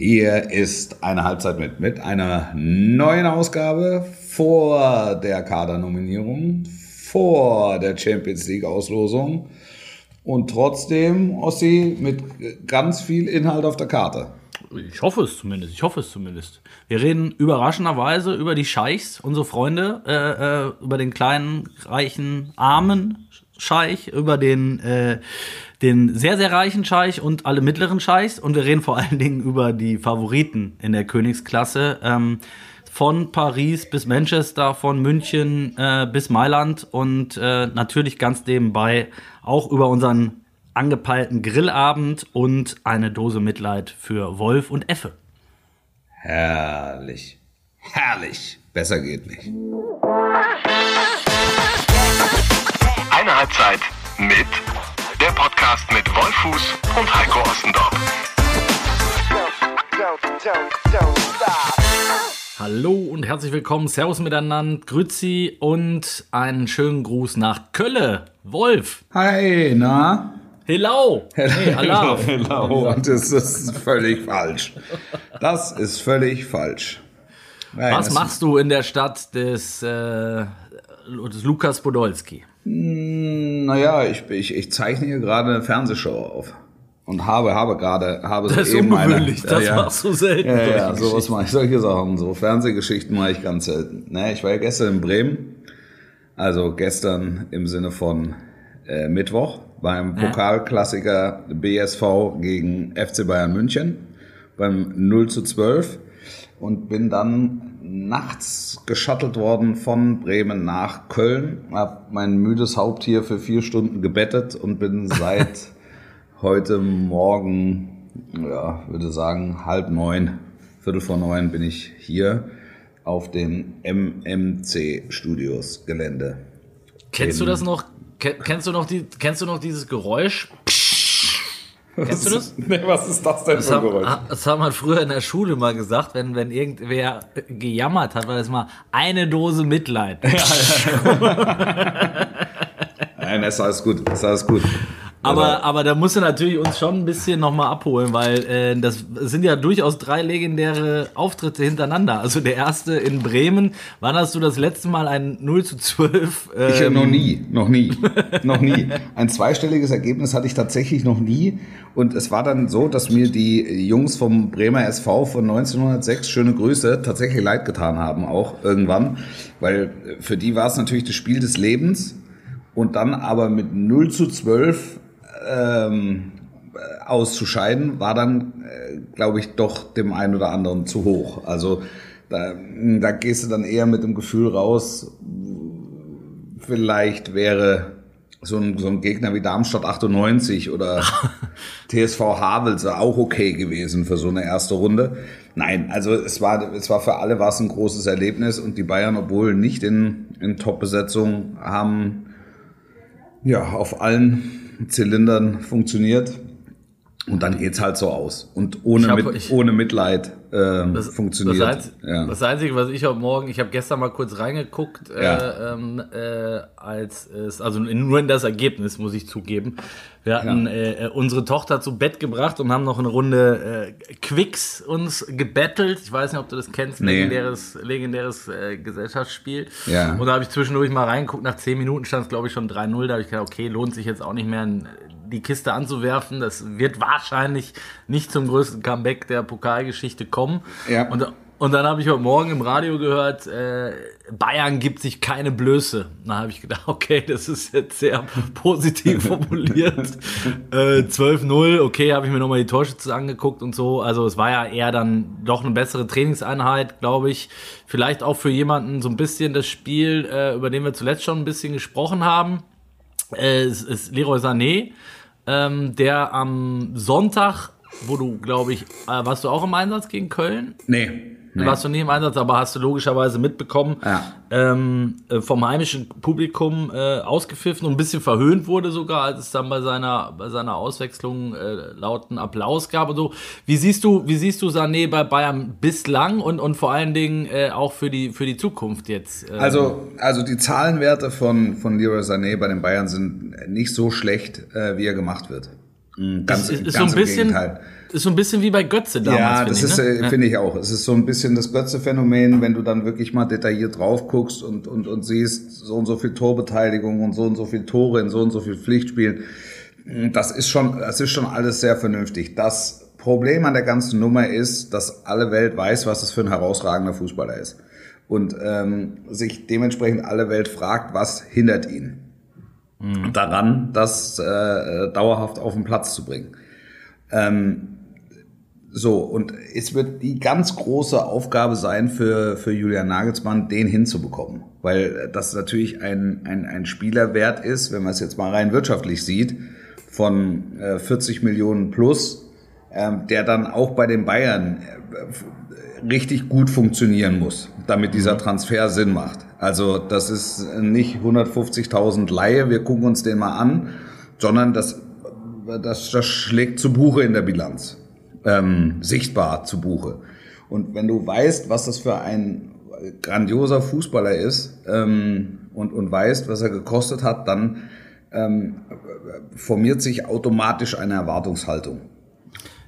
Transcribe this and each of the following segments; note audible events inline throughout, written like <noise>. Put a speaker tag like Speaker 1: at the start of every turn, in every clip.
Speaker 1: Hier ist eine Halbzeit mit, mit einer neuen Ausgabe vor der Kadernominierung, vor der Champions League Auslosung und trotzdem, Ossi, mit ganz viel Inhalt auf der Karte.
Speaker 2: Ich hoffe es zumindest, ich hoffe es zumindest. Wir reden überraschenderweise über die Scheichs, unsere Freunde, äh, äh, über den kleinen, reichen, armen Scheich, über den, äh, den sehr, sehr reichen Scheich und alle mittleren Scheichs. Und wir reden vor allen Dingen über die Favoriten in der Königsklasse. Ähm, von Paris bis Manchester, von München äh, bis Mailand und äh, natürlich ganz nebenbei auch über unseren angepeilten Grillabend und eine Dose Mitleid für Wolf und Effe.
Speaker 1: Herrlich. Herrlich. Besser geht nicht.
Speaker 3: Eine Halbzeit mit der Podcast mit Wolfuß und Heiko Ostendorf.
Speaker 2: Hallo und herzlich willkommen, Servus miteinander, Grüzi und einen schönen Gruß nach Kölle, Wolf.
Speaker 1: Hi, na?
Speaker 2: Hello.
Speaker 1: Hey, <laughs> hello. hello. Und das ist völlig falsch. Das ist völlig falsch.
Speaker 2: Nein, Was machst du in der Stadt des, äh, des Lukas Podolski?
Speaker 1: Hm, naja, ich, ich, ich zeichne hier gerade eine Fernsehshow auf. Und habe, habe gerade, habe
Speaker 2: das ist eben eine, das ja, machst du selten.
Speaker 1: Ja, ja, sowas mache ich, solche Sachen, so Fernsehgeschichten mache ich ganz selten. Ne, ich war ja gestern in Bremen, also gestern im Sinne von äh, Mittwoch beim Pokalklassiker BSV gegen FC Bayern München beim 0 zu 12 und bin dann nachts geschattelt worden von Bremen nach Köln, habe mein müdes Haupttier für vier Stunden gebettet und bin <laughs> seit heute Morgen, ja, würde sagen, halb neun, Viertel vor neun bin ich hier auf dem MMC Studios Gelände.
Speaker 2: Kennst du das noch? Kennst du noch die, kennst du noch dieses Geräusch?
Speaker 1: Kennst du das? Nee, was ist das denn
Speaker 2: das
Speaker 1: für ein Geräusch?
Speaker 2: Haben, das haben wir früher in der Schule mal gesagt, wenn, wenn irgendwer gejammert hat, war das mal eine Dose Mitleid. <laughs>
Speaker 1: Nein, ist alles gut, ist alles gut.
Speaker 2: Aber, aber da musst du natürlich uns schon ein bisschen nochmal abholen, weil äh, das sind ja durchaus drei legendäre Auftritte hintereinander. Also der erste in Bremen. Wann hast du das letzte Mal ein 0 zu 12?
Speaker 1: Ähm ich noch nie, noch nie, <laughs> noch nie. Ein zweistelliges Ergebnis hatte ich tatsächlich noch nie. Und es war dann so, dass mir die Jungs vom Bremer SV von 1906, schöne Grüße, tatsächlich leid getan haben auch irgendwann. Weil für die war es natürlich das Spiel des Lebens. Und dann aber mit 0 zu 12 ähm, auszuscheiden, war dann, äh, glaube ich, doch dem einen oder anderen zu hoch. Also da, da gehst du dann eher mit dem Gefühl raus, vielleicht wäre so ein, so ein Gegner wie Darmstadt 98 oder <laughs> TSV Havelse auch okay gewesen für so eine erste Runde. Nein, also es war, es war für alle was ein großes Erlebnis und die Bayern, obwohl nicht in, in Top-Besetzung, haben ja auf allen Zylindern funktioniert. Und dann geht's halt so aus. Und ohne, hab, mit, ich, ohne Mitleid äh, das, funktioniert.
Speaker 2: Das, ja. das, Einzige, was ich heute Morgen, ich habe gestern mal kurz reingeguckt, äh, ja. ähm, äh, als es, also nur in das Ergebnis, muss ich zugeben. Wir hatten ja. äh, äh unsere Tochter zu Bett gebracht und haben noch eine Runde äh, Quicks uns gebettelt. Ich weiß nicht, ob du das kennst, nee. legendäres, legendäres äh, Gesellschaftsspiel. Ja. Und da habe ich zwischendurch mal reingeguckt, nach zehn Minuten stand es, glaube ich, schon 3-0. Da habe ich gedacht, okay, lohnt sich jetzt auch nicht mehr, die Kiste anzuwerfen. Das wird wahrscheinlich nicht zum größten Comeback der Pokalgeschichte kommen. Ja. Und, und dann habe ich heute Morgen im Radio gehört, äh, Bayern gibt sich keine Blöße. Da habe ich gedacht, <laughs> okay, das ist jetzt sehr positiv formuliert. <laughs> äh, 12-0, okay, habe ich mir nochmal die Torschütze angeguckt und so. Also es war ja eher dann doch eine bessere Trainingseinheit, glaube ich. Vielleicht auch für jemanden so ein bisschen das Spiel, äh, über den wir zuletzt schon ein bisschen gesprochen haben. Äh, es ist Leroy Sané ähm, der am Sonntag, wo du, glaube ich, äh, warst du auch im Einsatz gegen Köln?
Speaker 1: Nee.
Speaker 2: Nee. Warst du nie im Einsatz, aber hast du logischerweise mitbekommen, ja. ähm, äh, vom heimischen Publikum äh, ausgepfiffen und ein bisschen verhöhnt wurde sogar, als es dann bei seiner, bei seiner Auswechslung äh, lauten Applaus gab und so. Wie siehst du, wie siehst du Sané bei Bayern bislang und, und vor allen Dingen äh, auch für die, für die Zukunft jetzt?
Speaker 1: Ähm? Also, also die Zahlenwerte von, von Leroy Sané bei den Bayern sind nicht so schlecht, äh, wie er gemacht wird. Ganz,
Speaker 2: ist, ist
Speaker 1: ganz
Speaker 2: so ein bisschen,
Speaker 1: Gegenteil.
Speaker 2: ist so ein bisschen wie bei Götze damals.
Speaker 1: Ja, das
Speaker 2: ich,
Speaker 1: ist,
Speaker 2: ne?
Speaker 1: äh, finde ich auch. Es ist so ein bisschen das Götze-Phänomen, wenn du dann wirklich mal detailliert drauf guckst und, und, und siehst, so und so viel Torbeteiligung und so und so viel Tore in so und so viel Pflichtspielen. Das ist schon, das ist schon alles sehr vernünftig. Das Problem an der ganzen Nummer ist, dass alle Welt weiß, was es für ein herausragender Fußballer ist. Und ähm, sich dementsprechend alle Welt fragt, was hindert ihn daran, das äh, dauerhaft auf den Platz zu bringen. So, und es wird die ganz große Aufgabe sein für, für Julian Nagelsmann, den hinzubekommen. Weil das natürlich ein, ein, ein Spielerwert ist, wenn man es jetzt mal rein wirtschaftlich sieht, von äh, 40 Millionen plus, ähm, der dann auch bei den Bayern äh, richtig gut funktionieren muss, damit dieser Transfer Sinn macht. Also das ist nicht 150.000 Laie, wir gucken uns den mal an, sondern das, das, das schlägt zu Buche in der Bilanz ähm, sichtbar zu Buche. Und wenn du weißt, was das für ein grandioser Fußballer ist ähm, und, und weißt, was er gekostet hat, dann ähm, formiert sich automatisch eine Erwartungshaltung.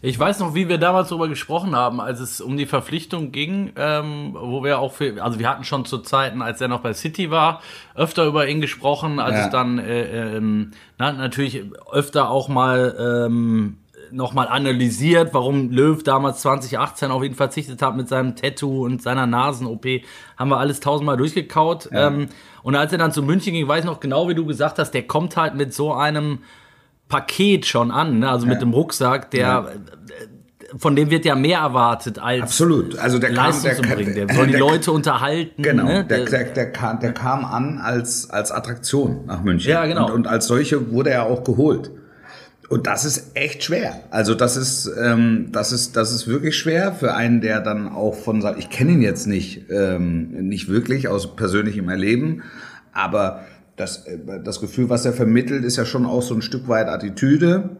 Speaker 2: Ich weiß noch, wie wir damals darüber gesprochen haben, als es um die Verpflichtung ging, ähm, wo wir auch für, also wir hatten schon zu Zeiten, als er noch bei City war, öfter über ihn gesprochen, als
Speaker 1: Ja.
Speaker 2: es dann äh, ähm, na, natürlich öfter auch mal ähm, nochmal analysiert, warum Löw damals 2018 auf ihn verzichtet hat mit seinem Tattoo und seiner Nasen-OP. Haben wir alles tausendmal durchgekaut. Ähm, und als er dann zu München ging, weiß ich noch genau, wie du gesagt hast, der kommt halt mit so einem Paket schon an, ne? also mit dem Rucksack, der
Speaker 1: Ja.
Speaker 2: von dem wird ja mehr erwartet als
Speaker 1: Absolut. Also der kam, der,
Speaker 2: bringen. Der <laughs> soll die
Speaker 1: der-
Speaker 2: Leute unterhalten.
Speaker 1: Genau,
Speaker 2: ne?
Speaker 1: der, der, der, kam, der kam an als, als Attraktion nach München.
Speaker 2: Ja, genau.
Speaker 1: Und, und als solche wurde er auch geholt. Und das ist echt schwer. Also das ist, ähm, das ist, das ist wirklich schwer für einen, der dann auch von, ich kenne ihn jetzt nicht, ähm, nicht wirklich aus persönlichem Erleben, aber das, äh, das Gefühl, was er vermittelt, ist ja schon auch so ein Stück weit Attitüde.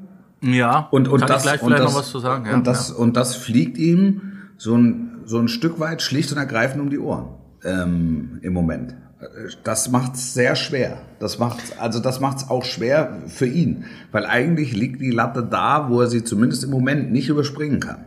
Speaker 2: ja,
Speaker 1: Und, und
Speaker 2: kann
Speaker 1: das,
Speaker 2: ich gleich vielleicht
Speaker 1: das,
Speaker 2: noch was zu sagen. Ja,
Speaker 1: und, das, und das fliegt ihm so ein, so ein Stück weit schlicht und ergreifend um die Ohren ähm, im Moment. Das macht's sehr schwer. Das macht also das macht's auch schwer für ihn, weil eigentlich liegt die Latte da, wo er sie zumindest im Moment nicht überspringen kann.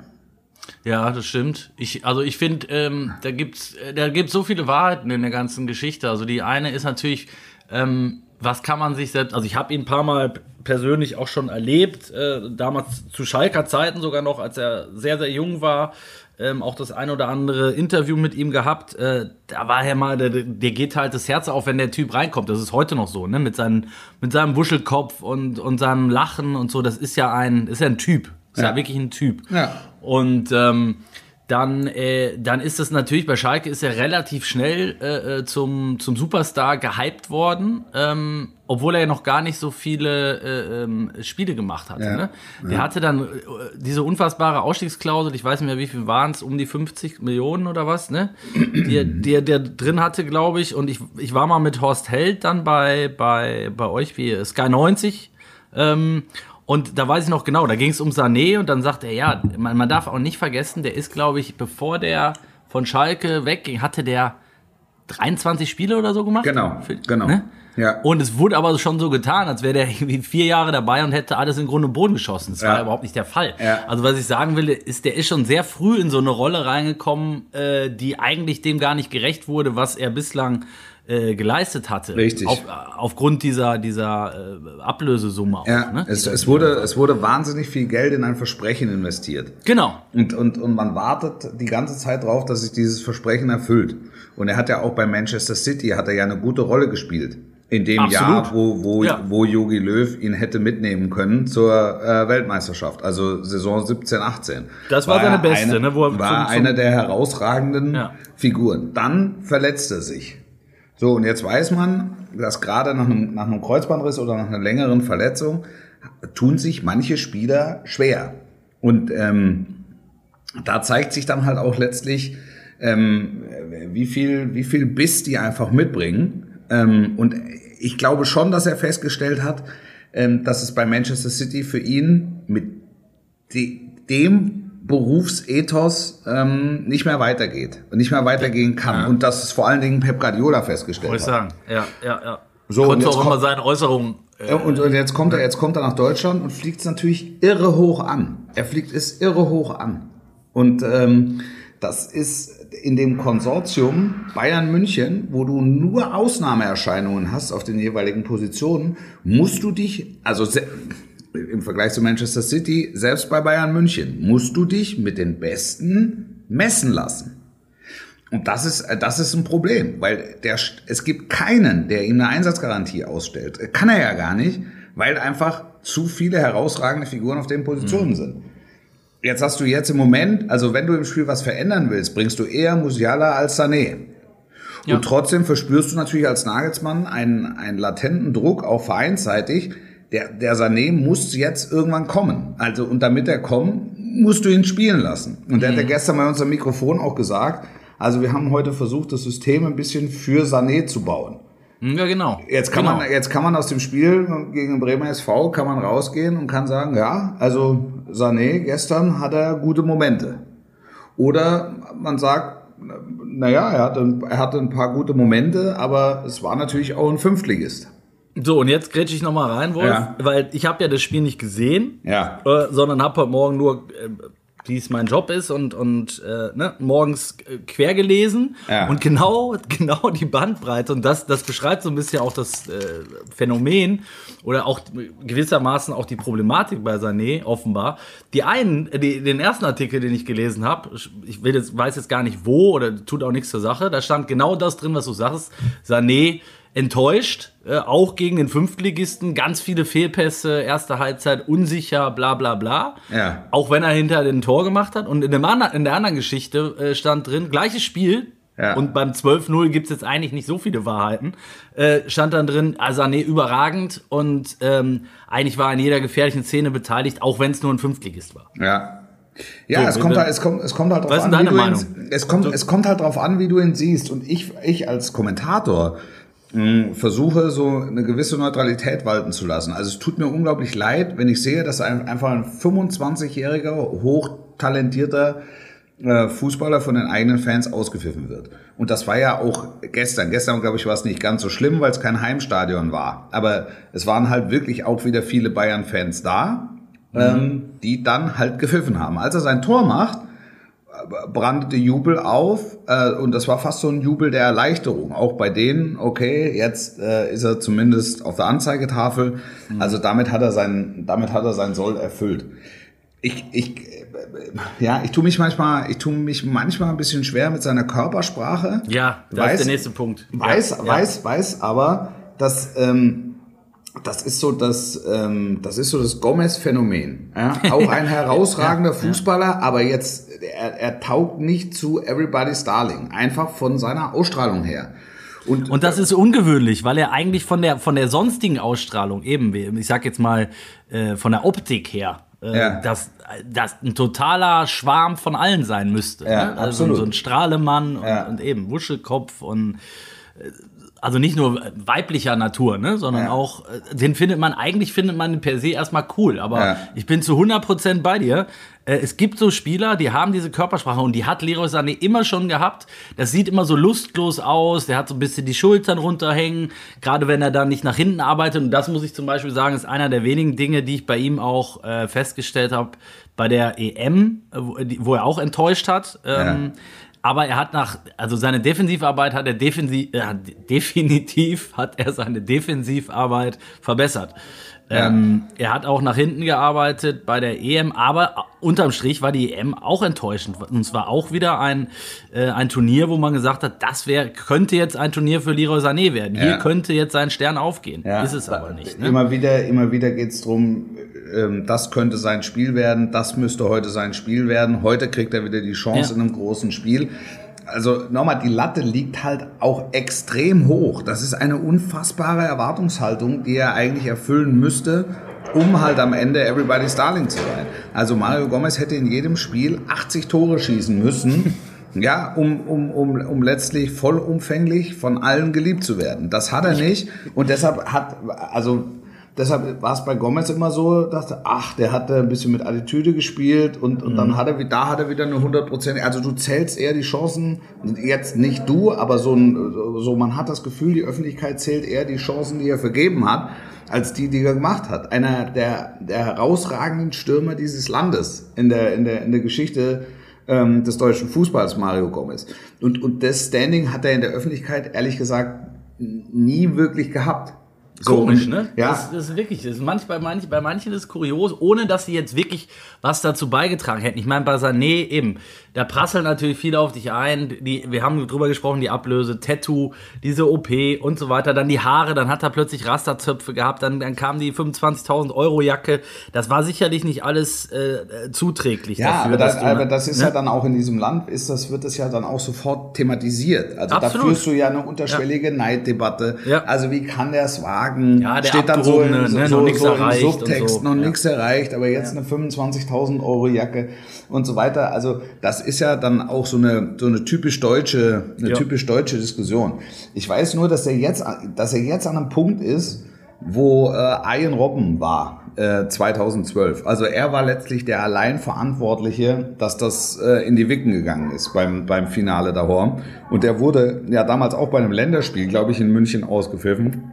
Speaker 2: Ja, das stimmt. Ich, also ich finde, ähm, da gibt's, äh, da gibt's so viele Wahrheiten in der ganzen Geschichte. Also die eine ist natürlich, ähm, was kann man sich selbst, also ich habe ihn ein paar Mal persönlich auch schon erlebt, äh, damals zu Schalker Zeiten sogar noch, als er sehr, sehr jung war, ähm, auch das ein oder andere Interview mit ihm gehabt. Äh, da war er mal, der, der geht halt das Herz auf, wenn der Typ reinkommt. Das ist heute noch so, ne? Mit, seinen, mit seinem Wuschelkopf und, und seinem Lachen und so. Das ist ja ein, ist ja ein Typ. Ist ja,
Speaker 1: Ja.
Speaker 2: wirklich ein Typ.
Speaker 1: Ja.
Speaker 2: Und ähm, dann, äh, dann ist es natürlich, bei Schalke ist er relativ schnell äh, äh, zum, zum Superstar gehypt worden, ähm, obwohl er ja noch gar nicht so viele äh, ähm, Spiele gemacht hatte.
Speaker 1: Ja.
Speaker 2: Ne? Der hatte dann äh, diese unfassbare Ausstiegsklausel, ich weiß nicht mehr, wie viel waren es, um die 50 Millionen oder was, ne? Die, die, er- der drin hatte, glaube ich. Und ich, ich war mal mit Horst Held dann bei, bei, bei euch wie Sky 90. Ähm, und da weiß ich noch genau, da ging es um Sané und dann sagt er, ja, man, man darf auch nicht vergessen, der ist, glaube ich, bevor der von Schalke wegging, hatte der 23 Spiele oder so gemacht.
Speaker 1: Genau,
Speaker 2: Für-
Speaker 1: genau.
Speaker 2: Ne?
Speaker 1: Ja.
Speaker 2: Und es wurde aber schon so getan, als wäre der irgendwie vier Jahre dabei und hätte alles in Grund und Boden geschossen. Das war
Speaker 1: Ja.
Speaker 2: überhaupt nicht der Fall.
Speaker 1: Ja.
Speaker 2: Also was ich sagen will, ist, der ist schon sehr früh in so eine Rolle reingekommen, äh, die eigentlich dem gar nicht gerecht wurde, was er bislang äh, geleistet hatte.
Speaker 1: Richtig.
Speaker 2: Auf, aufgrund dieser, dieser äh, Ablösesumme auch.
Speaker 1: Ja,
Speaker 2: ne?
Speaker 1: es, es, wurde, es wurde wahnsinnig viel Geld in ein Versprechen investiert.
Speaker 2: Genau.
Speaker 1: Und, und, und man wartet die ganze Zeit drauf, dass sich dieses Versprechen erfüllt. Und er hat ja auch bei Manchester City, hat er ja eine gute Rolle gespielt. In dem
Speaker 2: Absolut.
Speaker 1: Jahr, wo, wo,
Speaker 2: Ja.
Speaker 1: wo Jogi Löw ihn hätte mitnehmen können zur äh, Weltmeisterschaft, also Saison 17, 18.
Speaker 2: Das war seine
Speaker 1: er
Speaker 2: beste,
Speaker 1: eine,
Speaker 2: ne, wo er
Speaker 1: war
Speaker 2: zum- zum-
Speaker 1: einer der herausragenden
Speaker 2: Ja.
Speaker 1: Figuren. Dann verletzt er sich. So, und jetzt weiß man, dass gerade nach einem, nach einem Kreuzbandriss oder nach einer längeren Verletzung tun sich manche Spieler schwer. Und ähm, da zeigt sich dann halt auch letztlich, ähm, wie viel, wie viel Biss die einfach mitbringen. Ähm, und ich glaube schon, dass er festgestellt hat, ähm, dass es bei Manchester City für ihn mit de dem Berufsethos ähm, nicht mehr weitergeht und nicht mehr weitergehen kann. Und das ist vor allen Dingen Pep Guardiola festgestellt
Speaker 2: Wollte ich sagen. Ja, ja, ja.
Speaker 1: So, und
Speaker 2: Konnte
Speaker 1: jetzt
Speaker 2: auch immer seine Äußerungen
Speaker 1: Äh, und, und jetzt kommt er, jetzt kommt er nach Deutschland und fliegt es natürlich irre hoch an. Er fliegt es irre hoch an. Und ähm, das ist in dem Konsortium Bayern München, wo du nur Ausnahmeerscheinungen hast auf den jeweiligen Positionen, musst du dich, also im Vergleich zu Manchester City, selbst bei Bayern München, musst du dich mit den Besten messen lassen. Und das ist, das ist ein Problem, weil der, es gibt keinen, der ihm eine Einsatzgarantie ausstellt. Kann er ja gar nicht, weil einfach zu viele herausragende Figuren auf den Positionen mhm. sind. Jetzt hast du jetzt im Moment, also wenn du im Spiel was verändern willst, bringst du eher Musiala als Sané. Ja. Und trotzdem verspürst du natürlich als Nagelsmann einen, einen latenten Druck, auch vereinsseitig. Der, der Sané muss jetzt irgendwann kommen. Also, und damit er kommt, musst du ihn spielen lassen. Und der mhm. hat ja mhm. gestern bei unserem Mikrofon auch gesagt, also wir haben heute versucht, das System ein bisschen für Sané zu bauen.
Speaker 2: Ja, genau.
Speaker 1: Jetzt kann
Speaker 2: genau.
Speaker 1: man, jetzt kann man aus dem Spiel gegen Bremer SV kann man rausgehen und kann sagen, ja, also Sané gestern hat er gute Momente. Oder man sagt, naja, er hatte, er hatte ein paar gute Momente, aber es war natürlich auch ein Fünftligist.
Speaker 2: So, und jetzt grätsche ich nochmal rein, Wolf, ja. weil ich habe ja das Spiel nicht gesehen,
Speaker 1: ja.
Speaker 2: äh, sondern habe heute Morgen nur äh, wie es mein Job ist und, und äh, ne, morgens äh, quer gelesen ja. und genau, <laughs> genau die Bandbreite und das, das beschreibt so ein bisschen auch das äh, Phänomen oder auch gewissermaßen auch die Problematik bei Sané offenbar. Die einen, die, den ersten Artikel, den ich gelesen habe, ich will jetzt, weiß jetzt gar nicht wo oder tut auch nichts zur Sache, da stand genau das drin, was du sagst. Sané enttäuscht, äh, auch gegen den Fünftligisten, ganz viele Fehlpässe, erste Halbzeit unsicher, bla bla bla.
Speaker 1: Ja.
Speaker 2: Auch wenn er hinter den Tor gemacht hat. Und in, dem andern, in der anderen Geschichte äh, stand drin, gleiches Spiel, ja. Und beim 12-0 gibt's jetzt eigentlich nicht so viele Wahrheiten. Äh, stand dann drin, Asané überragend und ähm, eigentlich war er in jeder gefährlichen Szene beteiligt, auch wenn es nur ein Fünftligist war.
Speaker 1: Ja. Ja, so, es, kommt halt, es, kommt, es kommt halt
Speaker 2: drauf an, wie du
Speaker 1: ihn, es kommt, es kommt halt drauf an, wie du ihn siehst. Und ich, ich als Kommentator versuche so eine gewisse Neutralität walten zu lassen. Also es tut mir unglaublich leid, wenn ich sehe, dass ein, einfach ein 25-jähriger, hochtalentierter äh, Fußballer von den eigenen Fans ausgepfiffen wird. Und das war ja auch gestern. Gestern, glaube ich, war es nicht ganz so schlimm, weil es kein Heimstadion war. Aber es waren halt wirklich auch wieder viele Bayern-Fans da, mhm. ähm, die dann halt gepfiffen haben. Als er sein Tor macht, brandete Jubel auf äh, und das war fast so ein Jubel der Erleichterung. Auch bei denen, okay, jetzt äh, ist er zumindest auf der Anzeigetafel. Mhm. Also damit hat er sein, damit hat er sein Soll erfüllt. Ich, ich, äh, ja, ich tue mich manchmal, ich tue mich manchmal ein bisschen schwer mit seiner Körpersprache.
Speaker 2: Ja, das weiß, ist der nächste Punkt.
Speaker 1: Weiß,
Speaker 2: ja.
Speaker 1: weiß, weiß, aber dass ähm, das ist so das, ähm, das ist so das Gomez-Phänomen. Ja? Auch ein <laughs> herausragender Fußballer, aber jetzt er, er taugt nicht zu Everybody's Darling, einfach von seiner Ausstrahlung her.
Speaker 2: Und, und das ist ungewöhnlich, weil er eigentlich von der von der sonstigen Ausstrahlung eben, ich sag jetzt mal äh, von der Optik her, äh, ja. dass das ein totaler Schwarm von allen sein müsste. Ja, ne? Also absolut. so ein Strahlemann und, ja. und eben Wuschelkopf und äh, also nicht nur weiblicher Natur, ne, sondern ja. auch, äh, den findet man, eigentlich findet man per se erstmal cool, aber ja. ich bin zu 100% bei dir. Äh, es gibt so Spieler, die haben diese Körpersprache und die hat Leroy Sané immer schon gehabt. Das sieht immer so lustlos aus, der hat so ein bisschen die Schultern runterhängen, gerade wenn er dann nicht nach hinten arbeitet. Und das muss ich zum Beispiel sagen, ist einer der wenigen Dinge, die ich bei ihm auch äh, festgestellt habe bei der EM, äh, wo, wo, er auch enttäuscht hat. Ähm, ja aber er hat nach, also seine Defensivarbeit hat er defensiv, äh, definitiv hat er seine Defensivarbeit verbessert. Ja. Ähm, er hat auch nach hinten gearbeitet bei der EM, aber unterm Strich war die EM auch enttäuschend. Und zwar auch wieder ein, äh, ein Turnier, wo man gesagt hat, das wäre, könnte jetzt ein Turnier für Leroy Sané werden. Ja. Hier könnte jetzt sein Stern aufgehen. Ja. Ist es aber nicht.
Speaker 1: Ne? Immer wieder, immer wieder geht's drum ähm, das könnte sein Spiel werden, das müsste heute sein Spiel werden. Heute kriegt er wieder die Chance ja. in einem großen Spiel. Also nochmal, die Latte liegt halt auch extrem hoch. Das ist eine unfassbare Erwartungshaltung, die er eigentlich erfüllen müsste, um halt am Ende Everybody's Darling zu sein. Also Mario Gomez hätte in jedem Spiel 80 Tore schießen müssen. <laughs> Ja, um, um, um, um letztlich vollumfänglich von allen geliebt zu werden. Das hat er nicht. Und deshalb hat, also Deshalb war es bei Gomez immer so, dass ach, der hat ein bisschen mit Attitüde gespielt und, und mhm. dann hat er, da hat er wieder eine 100%, also du zählst eher die Chancen, jetzt nicht du, aber so, ein, so man hat das Gefühl, die Öffentlichkeit zählt eher die Chancen, die er vergeben hat. als die, die er gemacht hat. Einer der, der herausragenden Stürmer dieses Landes in der, in der, in der Geschichte ähm, des deutschen Fußballs, Mario Gomez. Und, und das Standing hat er in der Öffentlichkeit ehrlich gesagt nie wirklich gehabt.
Speaker 2: So, Komisch, ne? Ja. Das, das ist wirklich, das ist manch, bei, manch, bei manchen ist es kurios, ohne dass sie jetzt wirklich was dazu beigetragen hätten. Ich meine, bei Sané eben, da prasseln natürlich viele auf dich ein. Die, wir haben drüber gesprochen, die Ablöse, Tattoo, diese OP und so weiter. Dann die Haare, dann hat er plötzlich Rasterzöpfe gehabt, dann, dann kam die 25.000 Euro Jacke. Das war sicherlich nicht alles äh, zuträglich
Speaker 1: ja, dafür. Aber das, du, aber das ist ne? ja dann auch in diesem Land, ist das, wird das ja dann auch sofort thematisiert. Also Absolut. da führst du ja eine unterschwellige ja. Neiddebatte. Ja. Also wie kann der es wagen?
Speaker 2: Ja, der Steht dann so, in, ne, so, noch so im
Speaker 1: Subtext, so. noch ja. nichts erreicht, aber jetzt eine 25.000 Euro Jacke und so weiter. Also das ist ja dann auch so eine, so eine typisch deutsche, eine ja. typisch deutsche Diskussion. Ich weiß nur, dass er jetzt, dass er jetzt an einem Punkt ist, wo äh, Ian Robben war äh, 2012. Also er war letztlich der allein Verantwortliche, dass das äh, in die Wicken gegangen ist beim, beim Finale da Horn. Und er wurde ja damals auch bei einem Länderspiel, glaube ich, in München ausgepfiffen.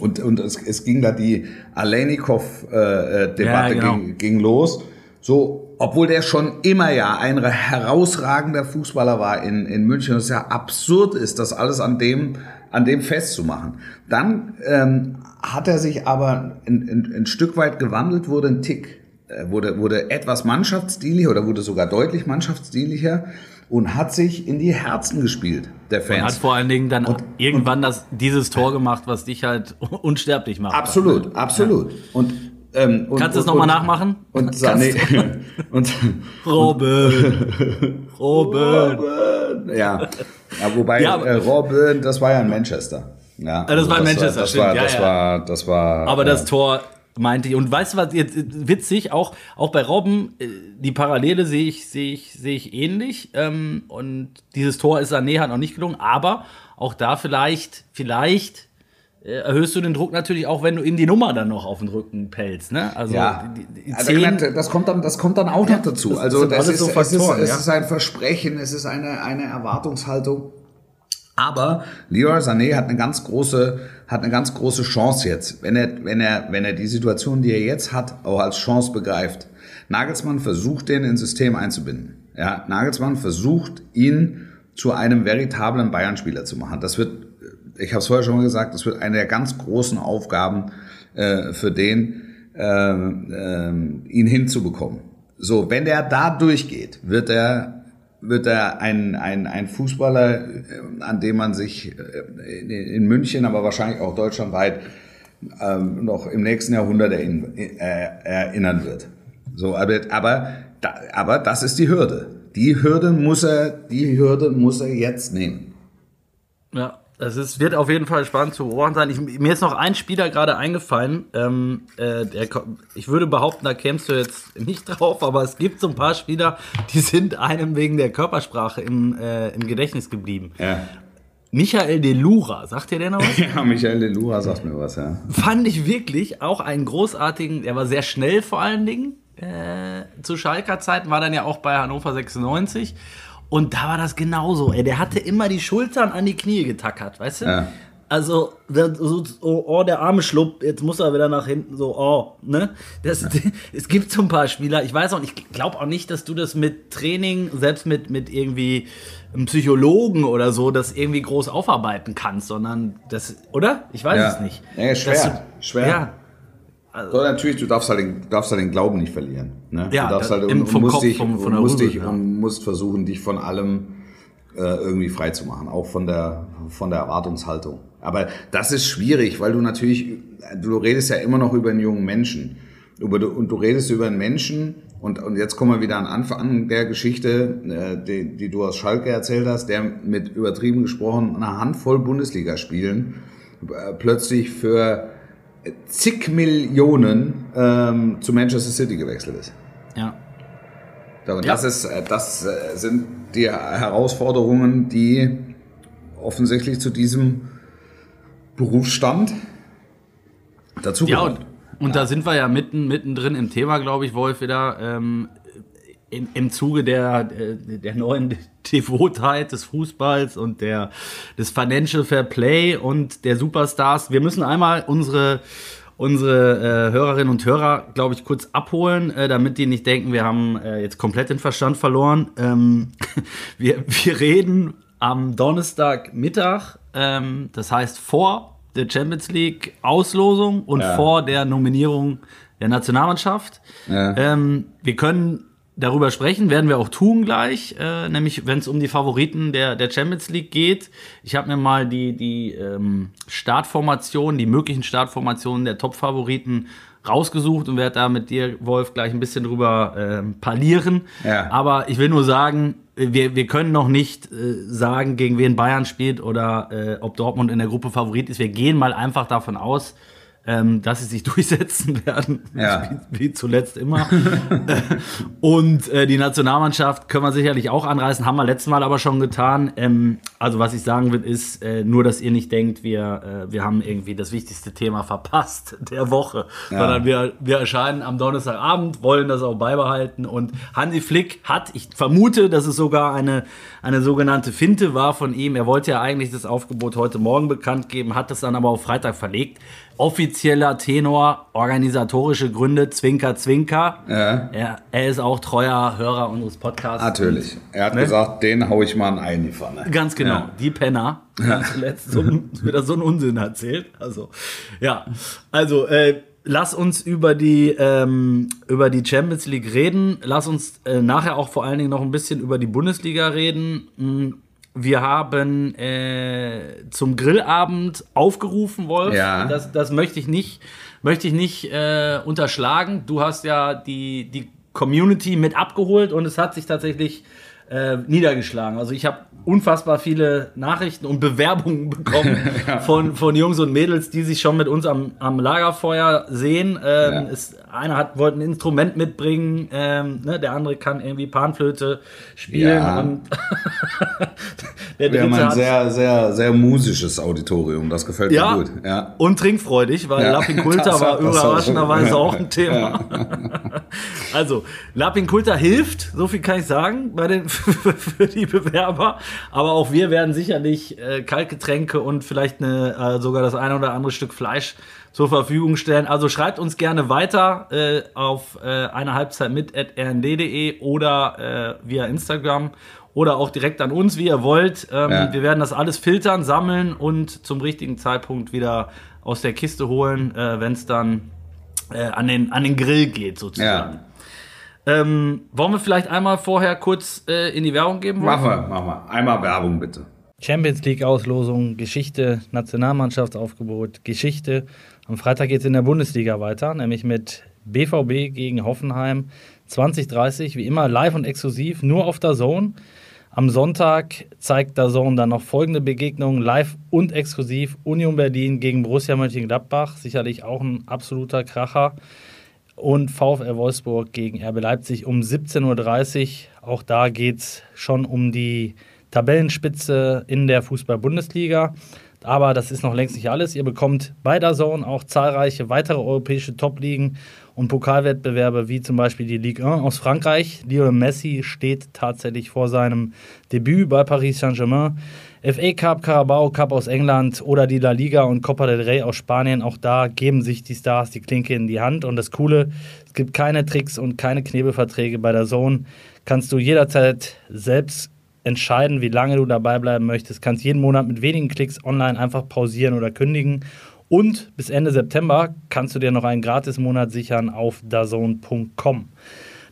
Speaker 1: Und, und es, es ging da die Alenikov-Debatte äh, ja, genau. ging, ging los. So, obwohl der schon immer ja ein herausragender Fußballer war in, in München, es ja absurd ist, das alles an dem, an dem festzumachen. Dann ähm, hat er sich aber ein, ein, ein Stück weit gewandelt, wurde ein Tick, äh, wurde, wurde etwas mannschaftsdienlicher oder wurde sogar deutlich mannschaftsdienlicher und hat sich in die Herzen gespielt der Fans. Und
Speaker 2: hat vor allen Dingen dann und, irgendwann und, das, dieses Tor gemacht, was dich halt <laughs> unsterblich macht.
Speaker 1: Absolut, absolut. Ja. Und
Speaker 2: ähm, und, Kannst du es nochmal nachmachen?
Speaker 1: Und Sané. <laughs> und,
Speaker 2: Robin. Robin.
Speaker 1: Robin. Ja. ja wobei ja, äh, Robin, das war ja in Manchester. Ja,
Speaker 2: das also war in Manchester,
Speaker 1: war, das stimmt. War, das, ja, war, das war.
Speaker 2: Aber das Tor meinte ich. Und weißt du was, jetzt witzig, auch, auch bei Robben, äh, die Parallele sehe ich, sehe ich, sehe ich ähnlich. Ähm, und dieses Tor ist Sané hat noch nicht gelungen, aber auch da vielleicht, vielleicht äh, erhöhst du den Druck natürlich auch, wenn du ihm die Nummer dann noch auf den Rücken pelzt. Ne?
Speaker 1: Also, ja. die, die also das kommt dann, das kommt dann auch noch dazu. Also das, ist, so Faktoren, es, ist, es ist ein Versprechen, es ist eine, eine Erwartungshaltung. Aber Leroy Sané hat eine ganz große, hat eine ganz große Chance jetzt, wenn er, wenn er, wenn er die Situation, die er jetzt hat, auch als Chance begreift. Nagelsmann versucht, den ins System einzubinden. Ja, Nagelsmann versucht, ihn zu einem veritablen Bayern-Spieler zu machen. Das wird ich habe es vorher schon mal gesagt, das wird eine der ganz großen Aufgaben äh, für den, äh, äh, ihn hinzubekommen. So, wenn der da durchgeht, wird er wird er ein, ein, ein Fußballer, äh, an dem man sich äh, in, München, aber wahrscheinlich auch deutschlandweit ähm, noch im nächsten Jahrhundert erinnern, äh, wird. So, aber, aber, aber das ist die Hürde. Die Hürde muss er, die Hürde muss er jetzt nehmen.
Speaker 2: Ja, es ist, wird auf jeden Fall spannend zu beobachten sein. Ich, mir ist noch ein Spieler gerade eingefallen. Ähm, äh, der, ich würde behaupten, da kämst du jetzt nicht <laughs> drauf, aber es gibt so ein paar Spieler, die sind einem wegen der Körpersprache im, äh, im Gedächtnis geblieben.
Speaker 1: Ja.
Speaker 2: Michael Delura, sagt dir der noch was? <laughs>
Speaker 1: ja, Michael Delura sagt mir was, ja.
Speaker 2: Fand ich wirklich auch einen großartigen, der war sehr schnell vor allen Dingen. Äh, zu Schalker Zeiten war dann ja auch bei Hannover 96 und da war das genauso, ey. Der hatte immer die Schultern an die Knie getackert, weißt du? Ja. Also, so, oh, oh, der arme Schlupp, jetzt muss er wieder nach hinten, so, oh, ne? Das, ja. <laughs> Es gibt so ein paar Spieler, ich weiß auch, ich glaube auch nicht, dass du das mit Training, selbst mit, mit irgendwie einem Psychologen oder so, das irgendwie groß aufarbeiten kannst, sondern das, oder? Ich weiß ja. es nicht.
Speaker 1: Ja, schwer, du, schwer. Ja, also, so, natürlich, du darfst halt den, darfst halt den Glauben nicht verlieren. Ne?
Speaker 2: Ja,
Speaker 1: du darfst
Speaker 2: halt
Speaker 1: im,
Speaker 2: vom
Speaker 1: musst
Speaker 2: Kopf,
Speaker 1: dich,
Speaker 2: vom, von
Speaker 1: der musst, dich, ja. und musst versuchen, dich von allem äh, irgendwie frei zu machen, auch von der, von der Erwartungshaltung. Aber das ist schwierig, weil du natürlich, du redest ja immer noch über einen jungen Menschen. Über, und du redest über einen Menschen, und, und jetzt kommen wir wieder an Anfang der Geschichte, äh, die, die du aus Schalke erzählt hast, der mit übertrieben gesprochen einer Handvoll Bundesligaspielen äh, plötzlich für zig Millionen ähm, zu Manchester City gewechselt ist.
Speaker 2: Ja.
Speaker 1: Das, ja. ist, äh, das äh, sind die Herausforderungen, die offensichtlich zu diesem Berufsstand dazu
Speaker 2: Ja, und, und ja. da sind wir ja mitten, mittendrin im Thema, glaube ich, Wolf, wieder. Ähm, in, im Zuge der, der neuen Devotheit des Fußballs und der, des Financial Fair Play und der Superstars. Wir müssen einmal unsere, unsere äh, Hörerinnen und Hörer, glaube ich, kurz abholen, äh, damit die nicht denken, wir haben äh, jetzt komplett den Verstand verloren. Ähm, <laughs> wir, wir reden am Donnerstagmittag, ähm, das heißt vor der Champions League Auslosung und
Speaker 1: Ja.
Speaker 2: vor der Nominierung der Nationalmannschaft.
Speaker 1: Ja.
Speaker 2: Ähm, wir können darüber sprechen, werden wir auch tun gleich, äh, nämlich wenn es um die Favoriten der, der Champions League geht. Ich habe mir mal die, die ähm, Startformationen, die möglichen Startformationen der Top-Favoriten rausgesucht und werde da mit dir, Wolf, gleich ein bisschen drüber ähm, parlieren.
Speaker 1: Ja.
Speaker 2: Aber ich will nur sagen, wir, wir können noch nicht äh, sagen, gegen wen Bayern spielt oder äh, ob Dortmund in der Gruppe Favorit ist. Wir gehen mal einfach davon aus, ähm, dass sie sich <laughs> durchsetzen werden,
Speaker 1: Ja. <laughs>
Speaker 2: wie, wie zuletzt immer. <laughs> Und äh, die Nationalmannschaft können wir sicherlich auch anreißen, haben wir letztes Mal aber schon getan. Ähm, also was ich sagen will, ist äh, nur, dass ihr nicht denkt, wir, äh, wir haben irgendwie das wichtigste Thema verpasst der Woche, sondern wir, wir erscheinen am Donnerstagabend, wollen das auch beibehalten. Und Hansi Flick hat, ich vermute, dass es sogar eine, eine sogenannte Finte war von ihm. Er wollte ja eigentlich das Aufgebot heute Morgen bekannt geben, hat es dann aber auf Freitag verlegt. Offizieller Tenor, organisatorische Gründe, Zwinker, Zwinker.
Speaker 1: Ja.
Speaker 2: Er, er ist auch treuer Hörer unseres Podcasts.
Speaker 1: Natürlich. Er hat
Speaker 2: Ne?
Speaker 1: gesagt, den hau ich mal ein in die Pfanne.
Speaker 2: Ganz genau,
Speaker 1: Ja.
Speaker 2: die Penner. Ja. Zuletzt so, <laughs> wieder so einen Unsinn erzählt. Also, ja. Also, äh, lass uns über die, ähm, über die Champions League reden. Lass uns äh, nachher auch vor allen Dingen noch ein bisschen über die Bundesliga reden. Mm, Wir haben äh, zum Grillabend aufgerufen, Wolf.
Speaker 1: Ja.
Speaker 2: Das, das möchte ich nicht, möchte ich nicht äh, unterschlagen. Du hast ja die, die Community mit abgeholt und es hat sich tatsächlich äh, niedergeschlagen. Also ich habe unfassbar viele Nachrichten und Bewerbungen bekommen <laughs> von, von Jungs und Mädels, die sich schon mit uns am, am Lagerfeuer sehen. Ähm,
Speaker 1: Ja.
Speaker 2: es, einer hat wollte ein Instrument mitbringen, ähm, ne, der andere kann irgendwie Panflöte spielen
Speaker 1: Ja.
Speaker 2: und <laughs> der
Speaker 1: Wir haben
Speaker 2: dritte
Speaker 1: ein
Speaker 2: hat
Speaker 1: sehr, sehr, sehr musisches Auditorium. Das gefällt
Speaker 2: ja,
Speaker 1: mir gut. Ja.
Speaker 2: und trinkfreudig, weil
Speaker 1: Ja,
Speaker 2: Lappin Kulta <laughs> war überraschenderweise auch ein Thema. Also, Lappin Kulta hilft, so viel kann ich sagen, bei den, <laughs> für die Bewerber. Aber auch wir werden sicherlich äh, Kaltgetränke und vielleicht eine, äh, sogar das eine oder andere Stück Fleisch zur Verfügung stellen. Also schreibt uns gerne weiter äh, auf äh, eine Halbzeit mit rnd.de oder äh, via Instagram oder auch direkt an uns, wie ihr wollt. Ähm,
Speaker 1: Ja.
Speaker 2: Wir werden das alles filtern, sammeln und zum richtigen Zeitpunkt wieder aus der Kiste holen, äh, wenn es dann äh, an, den, an den Grill geht, sozusagen.
Speaker 1: Ja.
Speaker 2: Ähm, wollen wir vielleicht einmal vorher kurz äh, in die Werbung geben?
Speaker 1: Machen wir, machen wir. Einmal Werbung bitte.
Speaker 2: Champions League Auslosung, Geschichte, Nationalmannschaftsaufgebot, Geschichte. Am Freitag geht es in der Bundesliga weiter, nämlich mit BVB gegen Hoffenheim 2030, wie immer live und exklusiv, nur auf der Zone. Am Sonntag zeigt der Zone dann noch folgende Begegnungen, live und exklusiv. Union Berlin gegen Borussia Mönchengladbach, sicherlich auch ein absoluter Kracher. Und VfL Wolfsburg gegen RB Leipzig um 17.30 Uhr. Auch da geht es schon um die Tabellenspitze in der Fußball-Bundesliga. Aber das ist noch längst nicht alles. Ihr bekommt bei der Zone auch zahlreiche weitere europäische Top-Ligen und Pokalwettbewerbe, wie zum Beispiel die Ligue 1 aus Frankreich. Lionel Messi steht tatsächlich vor seinem Debüt bei Paris Saint-Germain. FA Cup, Carabao Cup aus England oder die La Liga und Copa del Rey aus Spanien. Auch da geben sich die Stars die Klinke in die Hand. Und das Coole, es gibt keine Tricks und keine Knebelverträge bei der Zone. Kannst du jederzeit selbst entscheiden, wie lange du dabei bleiben möchtest. Kannst jeden Monat mit wenigen Klicks online einfach pausieren oder kündigen. Und bis Ende September kannst du dir noch einen Gratis-Monat sichern auf dazone.com.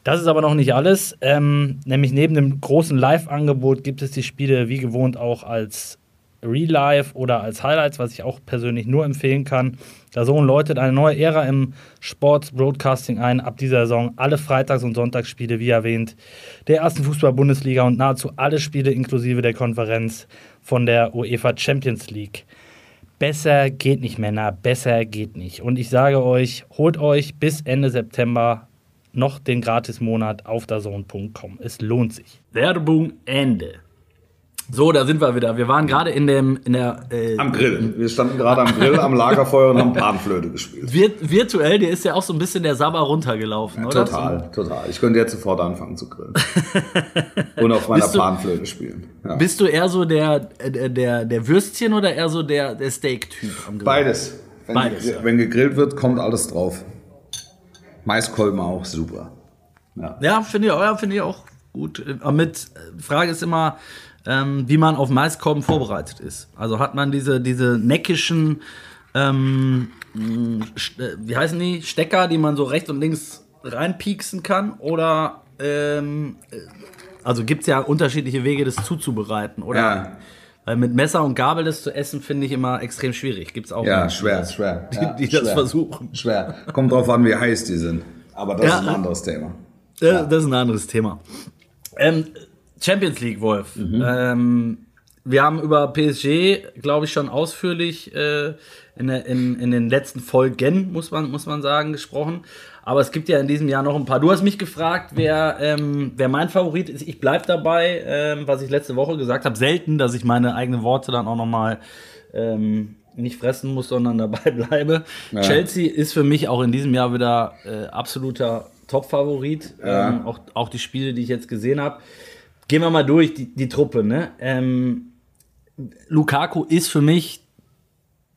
Speaker 2: Das ist aber noch nicht alles. Ähm, nämlich neben dem großen Live-Angebot gibt es die Spiele wie gewohnt auch als Real Life oder als Highlights, was ich auch persönlich nur empfehlen kann. Der Sohn läutet eine neue Ära im Sports-Broadcasting ein. Ab dieser Saison alle Freitags- und Sonntagsspiele, wie erwähnt, der ersten Fußball-Bundesliga und nahezu alle Spiele inklusive der Konferenz von der UEFA Champions League. Besser geht nicht, Männer, besser geht nicht. Und ich sage euch, holt euch bis Ende September noch den Gratis-Monat auf dazone.com. Es lohnt sich. Werbung Ende. So, da sind wir wieder. Wir waren gerade in dem in der äh,
Speaker 1: Am Grill. Wir standen gerade am Grill, am Lagerfeuer und haben Panflöte gespielt.
Speaker 2: vir virtuell, dir ist ja auch so ein bisschen der Sabber runtergelaufen, oder?
Speaker 1: Total, total. Ich könnte jetzt sofort anfangen zu grillen. <laughs> Und auf meiner
Speaker 2: du-
Speaker 1: Panflöte spielen. Ja.
Speaker 2: Bist du eher so der, äh, der, der Würstchen oder eher so der, der Steak-Typ am Grill?
Speaker 1: Beides. wenn,
Speaker 2: Beides,
Speaker 1: ge-
Speaker 2: ja.
Speaker 1: wenn gegrillt wird, kommt alles drauf. Maiskolben auch super. Ja.
Speaker 2: Ja, finde ich, auch- ja, finde ich auch gut. Aber mit äh, Frage ist immer, ähm, wie man auf Maiskolben vorbereitet ist. Also hat man diese, diese neckischen, ähm, äh, wie heißen die, Stecker, die man so rechts und links reinpieksen kann? Oder, ähm, äh, also gibt es ja unterschiedliche Wege, das zuzubereiten. Oder
Speaker 1: Ja.
Speaker 2: Weil mit Messer und Gabel das zu essen, finde ich immer extrem schwierig. Gibt es auch
Speaker 1: Ja, schwer, schwer.
Speaker 2: die,
Speaker 1: Ja,
Speaker 2: die das
Speaker 1: schwer.
Speaker 2: versuchen.
Speaker 1: Schwer. Kommt drauf an, wie heiß die sind. Aber das
Speaker 2: Ja.
Speaker 1: ist ein anderes Thema.
Speaker 2: Äh, Das ist ein anderes Thema. Ähm, Champions League, Wolf.
Speaker 1: Mhm.
Speaker 2: Ähm, wir haben über PSG, glaube ich, schon ausführlich äh, in, in, in den letzten Folgen, muss man, muss man sagen, gesprochen. Aber es gibt ja in diesem Jahr noch ein paar. Du hast mich gefragt, wer, ähm, wer mein Favorit ist. Ich bleib dabei, ähm, was ich letzte Woche gesagt habe. Selten, dass ich meine eigenen Worte dann auch noch mal ähm, nicht fressen muss, sondern dabei <laughs> bleibe. Chelsea ist für mich auch in diesem Jahr wieder äh, absoluter Top-Favorit. Ähm, auch, auch die Spiele, die ich jetzt gesehen habe. Gehen wir mal durch, die, die Truppe. Ne? Ähm, Lukaku ist für mich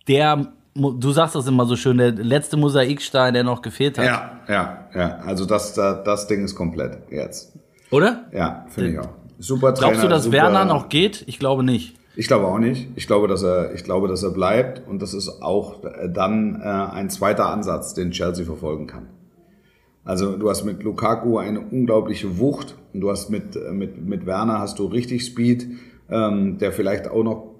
Speaker 2: der, du sagst das immer so schön, der letzte Mosaikstein, der noch gefehlt hat.
Speaker 1: Ja, ja, ja. Also das, das, das Ding ist komplett jetzt.
Speaker 2: Oder?
Speaker 1: Ja, finde ich auch. Super Trainer.
Speaker 2: Glaubst du, dass
Speaker 1: super,
Speaker 2: Werner noch geht? Ich glaube nicht.
Speaker 1: Ich glaube auch nicht. Ich glaube, dass er, ich glaube, dass er bleibt und das ist auch äh, dann äh, ein zweiter Ansatz, den Chelsea verfolgen kann. Also du hast mit Lukaku eine unglaubliche Wucht und du hast mit äh, mit mit Werner hast du richtig Speed, ähm, der vielleicht auch noch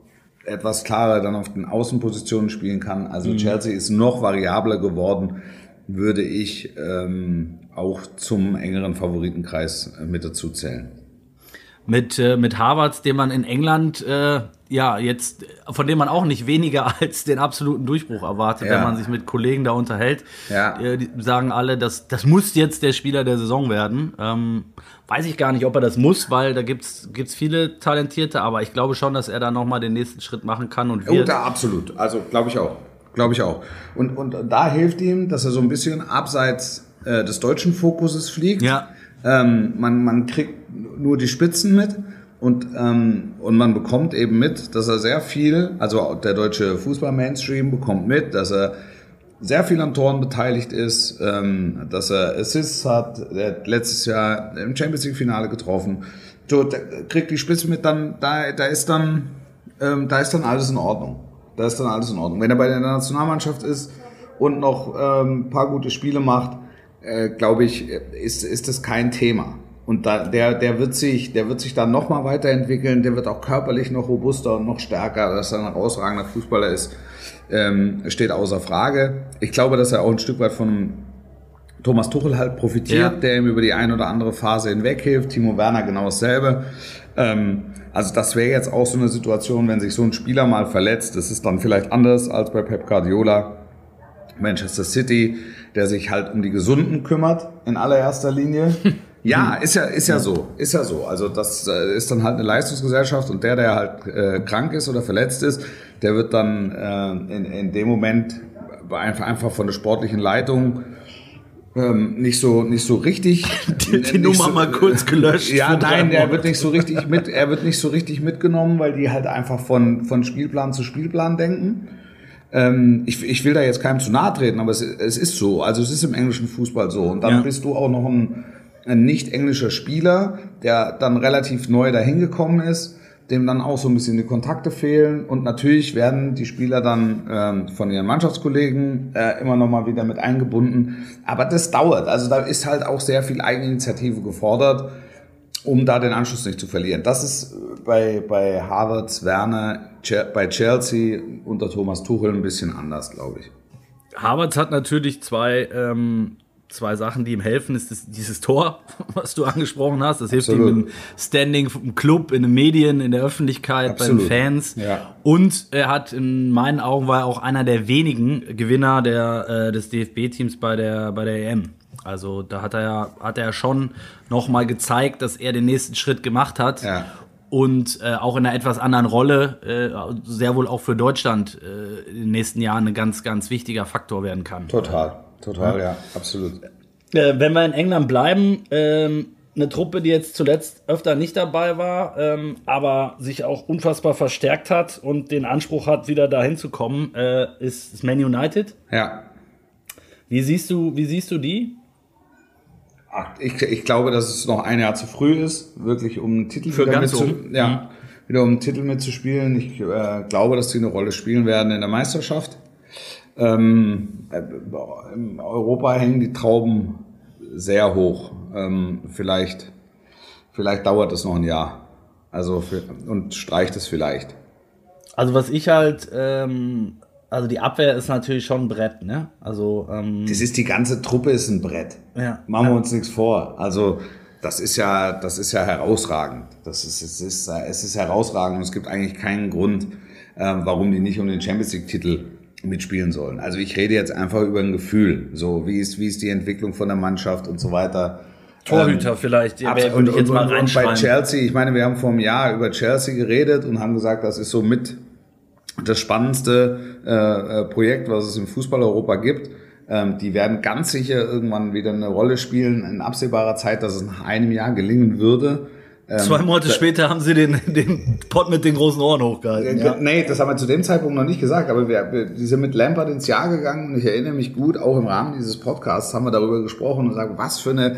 Speaker 1: etwas klarer dann auf den Außenpositionen spielen kann. Also Chelsea ist noch variabler geworden, würde ich ähm, auch zum engeren Favoritenkreis äh, mit dazu zählen.
Speaker 2: Mit, äh, mit Harvards, den man in England, äh, ja, jetzt, von dem man auch nicht weniger <laughs> als den absoluten Durchbruch erwartet,
Speaker 1: Ja.
Speaker 2: wenn man sich mit Kollegen da unterhält.
Speaker 1: Ja.
Speaker 2: Äh, die sagen alle, das, das muss jetzt der Spieler der Saison werden. Ähm, weiß ich gar nicht, ob er das muss, weil da gibt's gibt's viele Talentierte, aber ich glaube schon, dass er da nochmal den nächsten Schritt machen kann und wird.
Speaker 1: da absolut. Also glaube ich auch. Glaube ich auch. Und, und da hilft ihm, dass er so ein bisschen abseits äh, des deutschen Fokuses fliegt.
Speaker 2: Ja.
Speaker 1: Ähm, man, man kriegt nur die Spitzen mit und, ähm, und man bekommt eben mit, dass er sehr viel, also der deutsche Fußball-Mainstream bekommt mit, dass er sehr viel an Toren beteiligt ist, ähm, dass er Assists hat, er hat letztes Jahr im Champions League Finale getroffen. So, der kriegt die Spitze mit, dann da, da ist dann ähm, da ist dann alles in Ordnung. Da ist dann alles in Ordnung. Wenn er bei der Nationalmannschaft ist und noch ähm, paar gute Spiele macht, äh, glaube ich, ist, ist das kein Thema. Und da, der, der wird sich, der wird sich dann noch mal weiterentwickeln. Der wird auch körperlich noch robuster und noch stärker, dass er ein herausragender Fußballer ist, ähm, steht außer Frage. Ich glaube, dass er auch ein Stück weit von Thomas Tuchel halt profitiert,
Speaker 2: Ja.
Speaker 1: der ihm über die ein oder andere Phase hinweg hilft. Timo Werner genau dasselbe. Ähm, also das wäre jetzt auch so eine Situation, wenn sich so ein Spieler mal verletzt. Das ist dann vielleicht anders als bei Pep Guardiola. Manchester City, der sich halt um die Gesunden kümmert in allererster Linie. <laughs> Ja, ist ja, ist ja so, ist ja so. Also das äh, ist dann halt eine Leistungsgesellschaft und der, der halt äh, krank ist oder verletzt ist, der wird dann äh, in, in dem Moment einfach, einfach von der sportlichen Leitung ähm, nicht so nicht so richtig <laughs>
Speaker 2: Die, die Nummer
Speaker 1: so,
Speaker 2: mal kurz gelöscht. <laughs>
Speaker 1: ja, nein, er wird nicht so richtig mit, er wird nicht so richtig mitgenommen, weil die halt einfach von, von Spielplan zu Spielplan denken. Ähm, ich, ich will da jetzt keinem zu nahe treten, aber es, es ist so. Also es ist im englischen Fußball so. Und dann
Speaker 2: Ja.
Speaker 1: bist du auch noch ein, ein nicht englischer Spieler, der dann relativ neu dahin gekommen ist, dem dann auch so ein bisschen die Kontakte fehlen. Und natürlich werden die Spieler dann ähm, von ihren Mannschaftskollegen äh, immer noch mal wieder mit eingebunden. Aber das dauert. Also da ist halt auch sehr viel Eigeninitiative gefordert um da den Anschluss nicht zu verlieren. Das ist bei, bei Harvards, Werner, bei Chelsea unter Thomas Tuchel ein bisschen anders, glaube ich.
Speaker 2: Havertz hat natürlich zwei, ähm, zwei Sachen, die ihm helfen. Ist das, dieses Tor, <laughs> was du angesprochen hast. Das hilft
Speaker 1: Absolut.
Speaker 2: ihm im Standing im Club, in den Medien, in der Öffentlichkeit,
Speaker 1: Absolut.
Speaker 2: bei den Fans.
Speaker 1: Ja.
Speaker 2: Und er hat in meinen Augen war er auch einer der wenigen Gewinner der, äh, des DFB-Teams bei der, bei der EM. Also da hat er ja, hat er schon nochmal gezeigt, dass er den nächsten Schritt gemacht hat.
Speaker 1: Ja.
Speaker 2: Und äh, auch in einer etwas anderen Rolle, äh, sehr wohl auch für Deutschland äh, in den nächsten Jahren ein ganz, ganz wichtiger Faktor werden kann.
Speaker 1: Total, total, ja, absolut.
Speaker 2: Äh, wenn wir in England bleiben, ähm, eine Truppe, die jetzt zuletzt öfter nicht dabei war, ähm, aber sich auch unfassbar verstärkt hat und den Anspruch hat, wieder dahin zu kommen, äh, ist, ist Man United.
Speaker 1: Ja.
Speaker 2: Wie siehst du, wie siehst du die?
Speaker 1: Ich, ich glaube, dass es noch ein Jahr zu früh ist, wirklich um einen Titel
Speaker 2: Für ganz oben.
Speaker 1: ja,
Speaker 2: Mhm.
Speaker 1: wieder um einen Titel mitzuspielen. Ich äh, glaube, dass sie eine Rolle spielen werden in der Meisterschaft. Ähm, äh, in Europa hängen die Trauben sehr hoch. Ähm, vielleicht, vielleicht dauert es noch ein Jahr. Also für, und streicht es vielleicht.
Speaker 2: Also was ich halt, ähm, also die Abwehr ist natürlich schon ein Brett, ne? Also ähm,
Speaker 1: Das ist die ganze Truppe ist ein Brett.
Speaker 2: Ja.
Speaker 1: Machen wir uns nichts vor. Also das ist ja, das ist ja herausragend. Das ist, es ist, äh, es ist herausragend und es gibt eigentlich keinen Grund, ähm, warum die nicht um den Champions League Titel mitspielen sollen. Also ich rede jetzt einfach über ein Gefühl. So wie ist, wie ist die Entwicklung von der Mannschaft und so weiter.
Speaker 2: Torhüter vielleicht, die würde ich jetzt mal
Speaker 1: und, und bei
Speaker 2: reinschreiben.
Speaker 1: Chelsea, ich meine, wir haben vor einem Jahr über Chelsea geredet und haben gesagt, das ist so mit das spannendste äh, äh, Projekt, was es im Fußball Europa gibt. Ähm, die werden ganz sicher irgendwann wieder eine Rolle spielen in absehbarer Zeit, dass es nach einem Jahr gelingen würde. Ähm,
Speaker 2: Zwei Monate später haben sie den, <laughs> den Pott mit den großen Ohren hochgehalten.
Speaker 1: ja. Nee, das haben wir zu dem Zeitpunkt noch nicht gesagt, aber wir, wir die sind mit Lampard ins Jahr gegangen und ich erinnere mich gut, auch im Rahmen dieses Podcasts haben wir darüber gesprochen und sagen, was für eine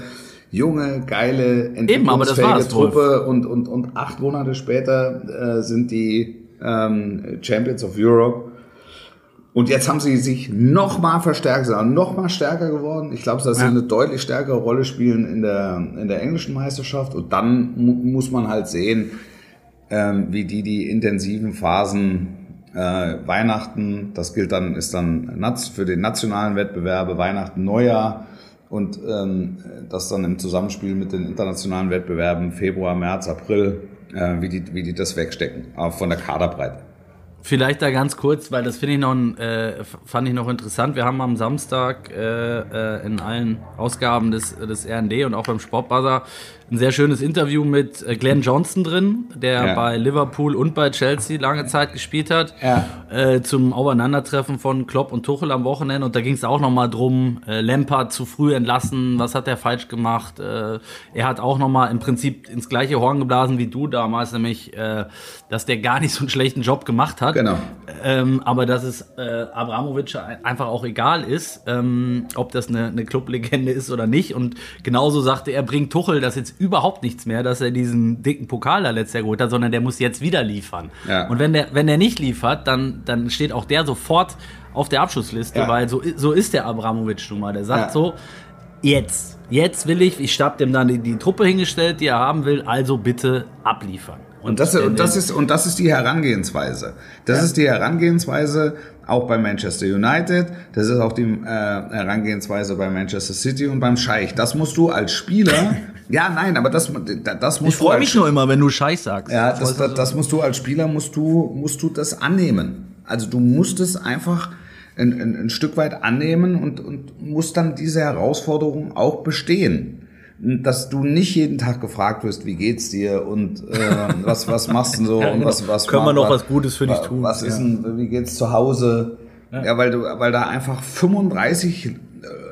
Speaker 1: junge, geile, entwicklungsfähige Truppe und, und, und acht Monate später äh, sind die ähm, Champions of Europe. Und jetzt haben sie sich noch mal verstärkt, sind noch mal stärker geworden. Ich glaube, dass sie
Speaker 2: Ja.
Speaker 1: eine deutlich stärkere Rolle spielen in der, in der englischen Meisterschaft. Und dann mu muss man halt sehen, ähm, wie die die intensiven Phasen äh, Weihnachten, das gilt dann, ist dann für den nationalen Wettbewerbe, Weihnachten, Neujahr und ähm, das dann im Zusammenspiel mit den internationalen Wettbewerben Februar, März, April, äh, wie, die, wie die das wegstecken, aber von der Kaderbreite.
Speaker 2: Vielleicht da ganz kurz, weil das finde ich noch, äh, fand ich noch interessant. Wir haben am Samstag äh, äh, in allen Ausgaben des, des R&D und auch beim Sportbuzzer ein sehr schönes Interview mit äh, Glenn Johnson drin, der
Speaker 1: Ja.
Speaker 2: bei Liverpool und bei Chelsea lange Zeit gespielt hat,
Speaker 1: Ja.
Speaker 2: äh, zum Aufeinandertreffen von Klopp und Tuchel am Wochenende. Und da ging es auch nochmal drum, äh, Lampard zu früh entlassen, was hat er falsch gemacht. Äh, er hat auch nochmal im Prinzip ins gleiche Horn geblasen wie du damals, nämlich, äh, dass der gar nicht so einen schlechten Job gemacht hat.
Speaker 1: Genau.
Speaker 2: Ähm, aber dass es äh, Abramovic ein- einfach auch egal ist, ähm, ob das eine, eine Clublegende ist oder nicht. Und genauso sagte er, bringt Tuchel das jetzt überhaupt nichts mehr, dass er diesen dicken Pokal da letztes Jahr geholt hat, sondern der muss jetzt wieder liefern.
Speaker 1: Ja.
Speaker 2: Und wenn der, wenn der nicht liefert, dann, dann steht auch der sofort auf der Abschlussliste,
Speaker 1: Ja.
Speaker 2: weil so, so ist der Abramovic nun mal. Der sagt
Speaker 1: Ja.
Speaker 2: so, jetzt, jetzt will ich, ich hab dem dann die, die Truppe hingestellt, die er haben will, also bitte abliefern.
Speaker 1: Und das,
Speaker 2: wenn
Speaker 1: und das ist, und das ist die Herangehensweise. Das ist die Herangehensweise auch bei Manchester United. Das ist auch die äh, Herangehensweise bei Manchester City und beim Scheich. Das musst du als Spieler, <laughs> ja, nein, aber das, das musst
Speaker 2: ich freue mich nur immer, wenn du Scheiß sagst.
Speaker 1: ja, das, das, das musst du als Spieler, musst du, musst du das annehmen. Also du musst es einfach ein, ein, ein Stück weit annehmen und, und musst dann diese Herausforderung auch bestehen. Dass du nicht jeden Tag gefragt wirst, wie geht's dir und äh, was, was machst du denn so <laughs>
Speaker 2: Ja,
Speaker 1: und
Speaker 2: genau.
Speaker 1: was, was
Speaker 2: Können wir noch was Gutes für dich tun?
Speaker 1: Was ist
Speaker 2: Ja.
Speaker 1: denn, wie geht's zu Hause? Ja, weil, du, weil da einfach 35 äh,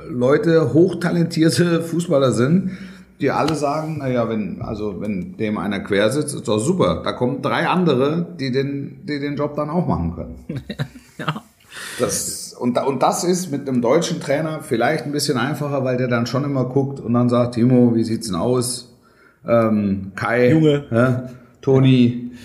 Speaker 1: Leute, hochtalentierte Fußballer sind, die alle sagen, naja, wenn, also wenn dem einer quer sitzt, ist doch super. Da kommen drei andere, die den, die den Job dann auch machen können. <laughs>
Speaker 2: Ja.
Speaker 1: Das, und, und das ist mit einem deutschen Trainer vielleicht ein bisschen einfacher, weil der dann schon immer guckt und dann sagt, Timo, wie sieht's denn aus? Ähm, Kai,
Speaker 2: Junge.
Speaker 1: hä? Toni,
Speaker 2: Ja,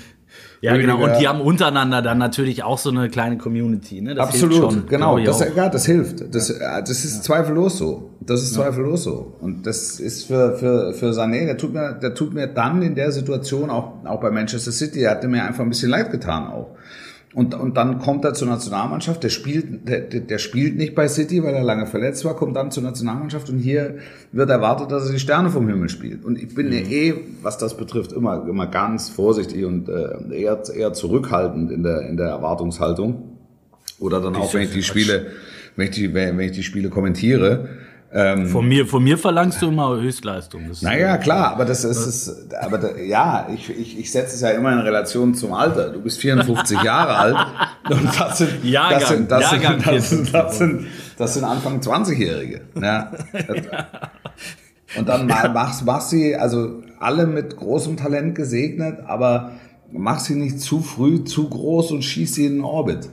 Speaker 2: genau.
Speaker 1: Rüdiger.
Speaker 2: Und die haben untereinander dann natürlich auch so eine kleine Community. Ne? Das
Speaker 1: Absolut,
Speaker 2: schon,
Speaker 1: genau. Das, ja, das hilft. Das, äh, das ist zweifellos so. Das ist zweifellos so. Und das ist für, für, für Sané, der tut mir, der tut mir dann in der Situation auch, auch bei Manchester City, der hatte mir einfach ein bisschen leid getan auch. Und, und dann kommt er zur Nationalmannschaft, der spielt, der, der spielt nicht bei City, weil er lange verletzt war, kommt dann zur Nationalmannschaft und hier wird erwartet, dass er die Sterne vom Himmel spielt. Und ich bin ja eh, was das betrifft, immer, immer ganz vorsichtig und äh, eher, eher zurückhaltend in der, in der Erwartungshaltung. Oder dann auch, wenn ich die Spiele, wenn ich die, wenn ich die Spiele kommentiere. Ähm,
Speaker 2: Von mir, von mir verlangst du immer Höchstleistung. Das
Speaker 1: naja, klar, aber das ist, es, aber da, ja, ich, ich, ich setze es ja immer in Relation zum Alter. Du bist 54 Jahre alt <laughs> und das sind,
Speaker 2: Jahrgang,
Speaker 1: das sind, das
Speaker 2: Jahrgang
Speaker 1: sind, das sind,
Speaker 2: 54.
Speaker 1: das sind, das sind Anfang 20-Jährige. <laughs> Ja. Und dann machst, machst sie, also alle mit großem Talent gesegnet, aber mach sie nicht zu früh, zu groß und schieß sie in den Orbit.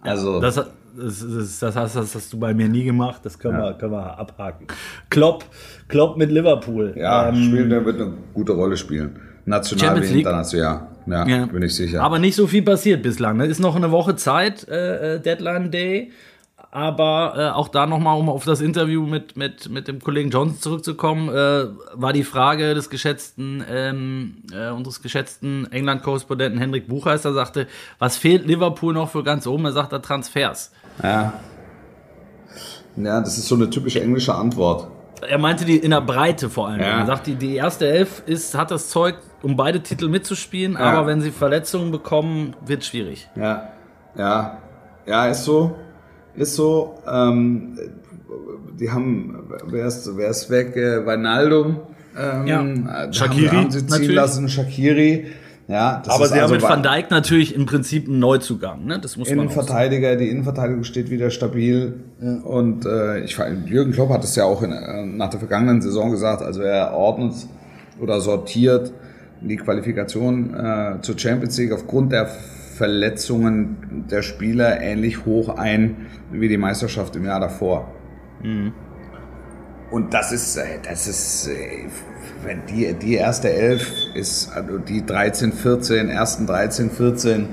Speaker 2: Also. Das, das, das, das, hast, das hast du bei mir nie gemacht, das können, ja. wir, können wir abhaken. Klopp, Klopp mit Liverpool.
Speaker 1: Ja, ähm, spielen, der wird eine gute Rolle spielen. National wie international. Ja, ja, bin ich sicher.
Speaker 2: Aber nicht so viel passiert bislang. Ne? Ist noch eine Woche Zeit, äh, äh Deadline Day. Aber äh, auch da nochmal, um auf das Interview mit, mit, mit dem Kollegen Johnson zurückzukommen, äh, war die Frage des geschätzten, ähm, äh, unseres geschätzten England-Korrespondenten Henrik Buchheister sagte, was fehlt Liverpool noch für ganz oben? Er sagt da Transfers.
Speaker 1: Ja. Ja, das ist so eine typische englische Antwort.
Speaker 2: Er meinte die in der Breite vor allem. Ja. Er sagt, die, die erste Elf ist, hat das Zeug, um beide Titel mitzuspielen, ja. aber wenn sie Verletzungen bekommen, wird schwierig.
Speaker 1: Ja, ja, ja, ist so. Ist so, ähm, die haben, wer ist, wer ist weg? Äh, Wijnaldum. Ähm,
Speaker 2: ja. Shakiri. Haben,
Speaker 1: haben sie ziehen natürlich. lassen, Shakiri. Ja,
Speaker 2: aber sie also haben mit Van Dijk natürlich im Prinzip einen Neuzugang, ne? Das muss man
Speaker 1: Innenverteidiger, die Innenverteidigung steht wieder stabil. Ja. Und äh, ich Jürgen Klopp hat es ja auch in, äh, nach der vergangenen Saison gesagt, also er ordnet oder sortiert die Qualifikation äh, zur Champions League aufgrund der Verletzungen der Spieler ähnlich hoch ein wie die Meisterschaft im Jahr davor. Mhm. Und das ist, äh, das ist, äh, wenn die, die erste Elf ist, also die 13, 14, ersten 13, 14,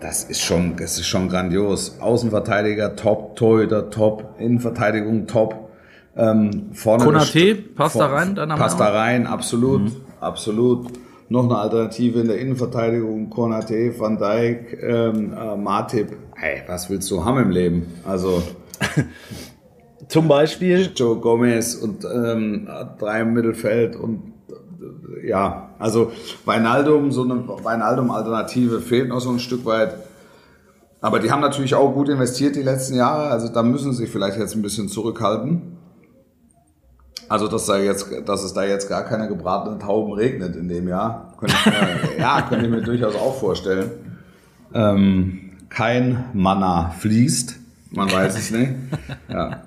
Speaker 1: das ist schon, das ist schon grandios. Außenverteidiger top, Torhüter top, Innenverteidigung top. Ähm, vorne
Speaker 2: Konate passt da rein? Dann
Speaker 1: passt da rein, absolut, mhm. absolut noch eine Alternative in der Innenverteidigung, Konate, Van Dijk, ähm, äh, Matip. Hey, was willst du haben im Leben? Also <laughs>
Speaker 2: zum Beispiel
Speaker 1: Joe Gomez und ähm, drei im Mittelfeld und äh, ja, also Weinaldum, so eine Weinaldum-Alternative fehlt noch so ein Stück weit. Aber die haben natürlich auch gut investiert die letzten Jahre, also da müssen sie sich vielleicht jetzt ein bisschen zurückhalten. Also, dass, da jetzt, dass es da jetzt gar keine gebratenen Tauben regnet in dem Jahr, könnte ich mir, <laughs> ja, könnte ich mir durchaus auch vorstellen. Ähm, kein Manna fließt, man weiß es nicht. <laughs> Ja.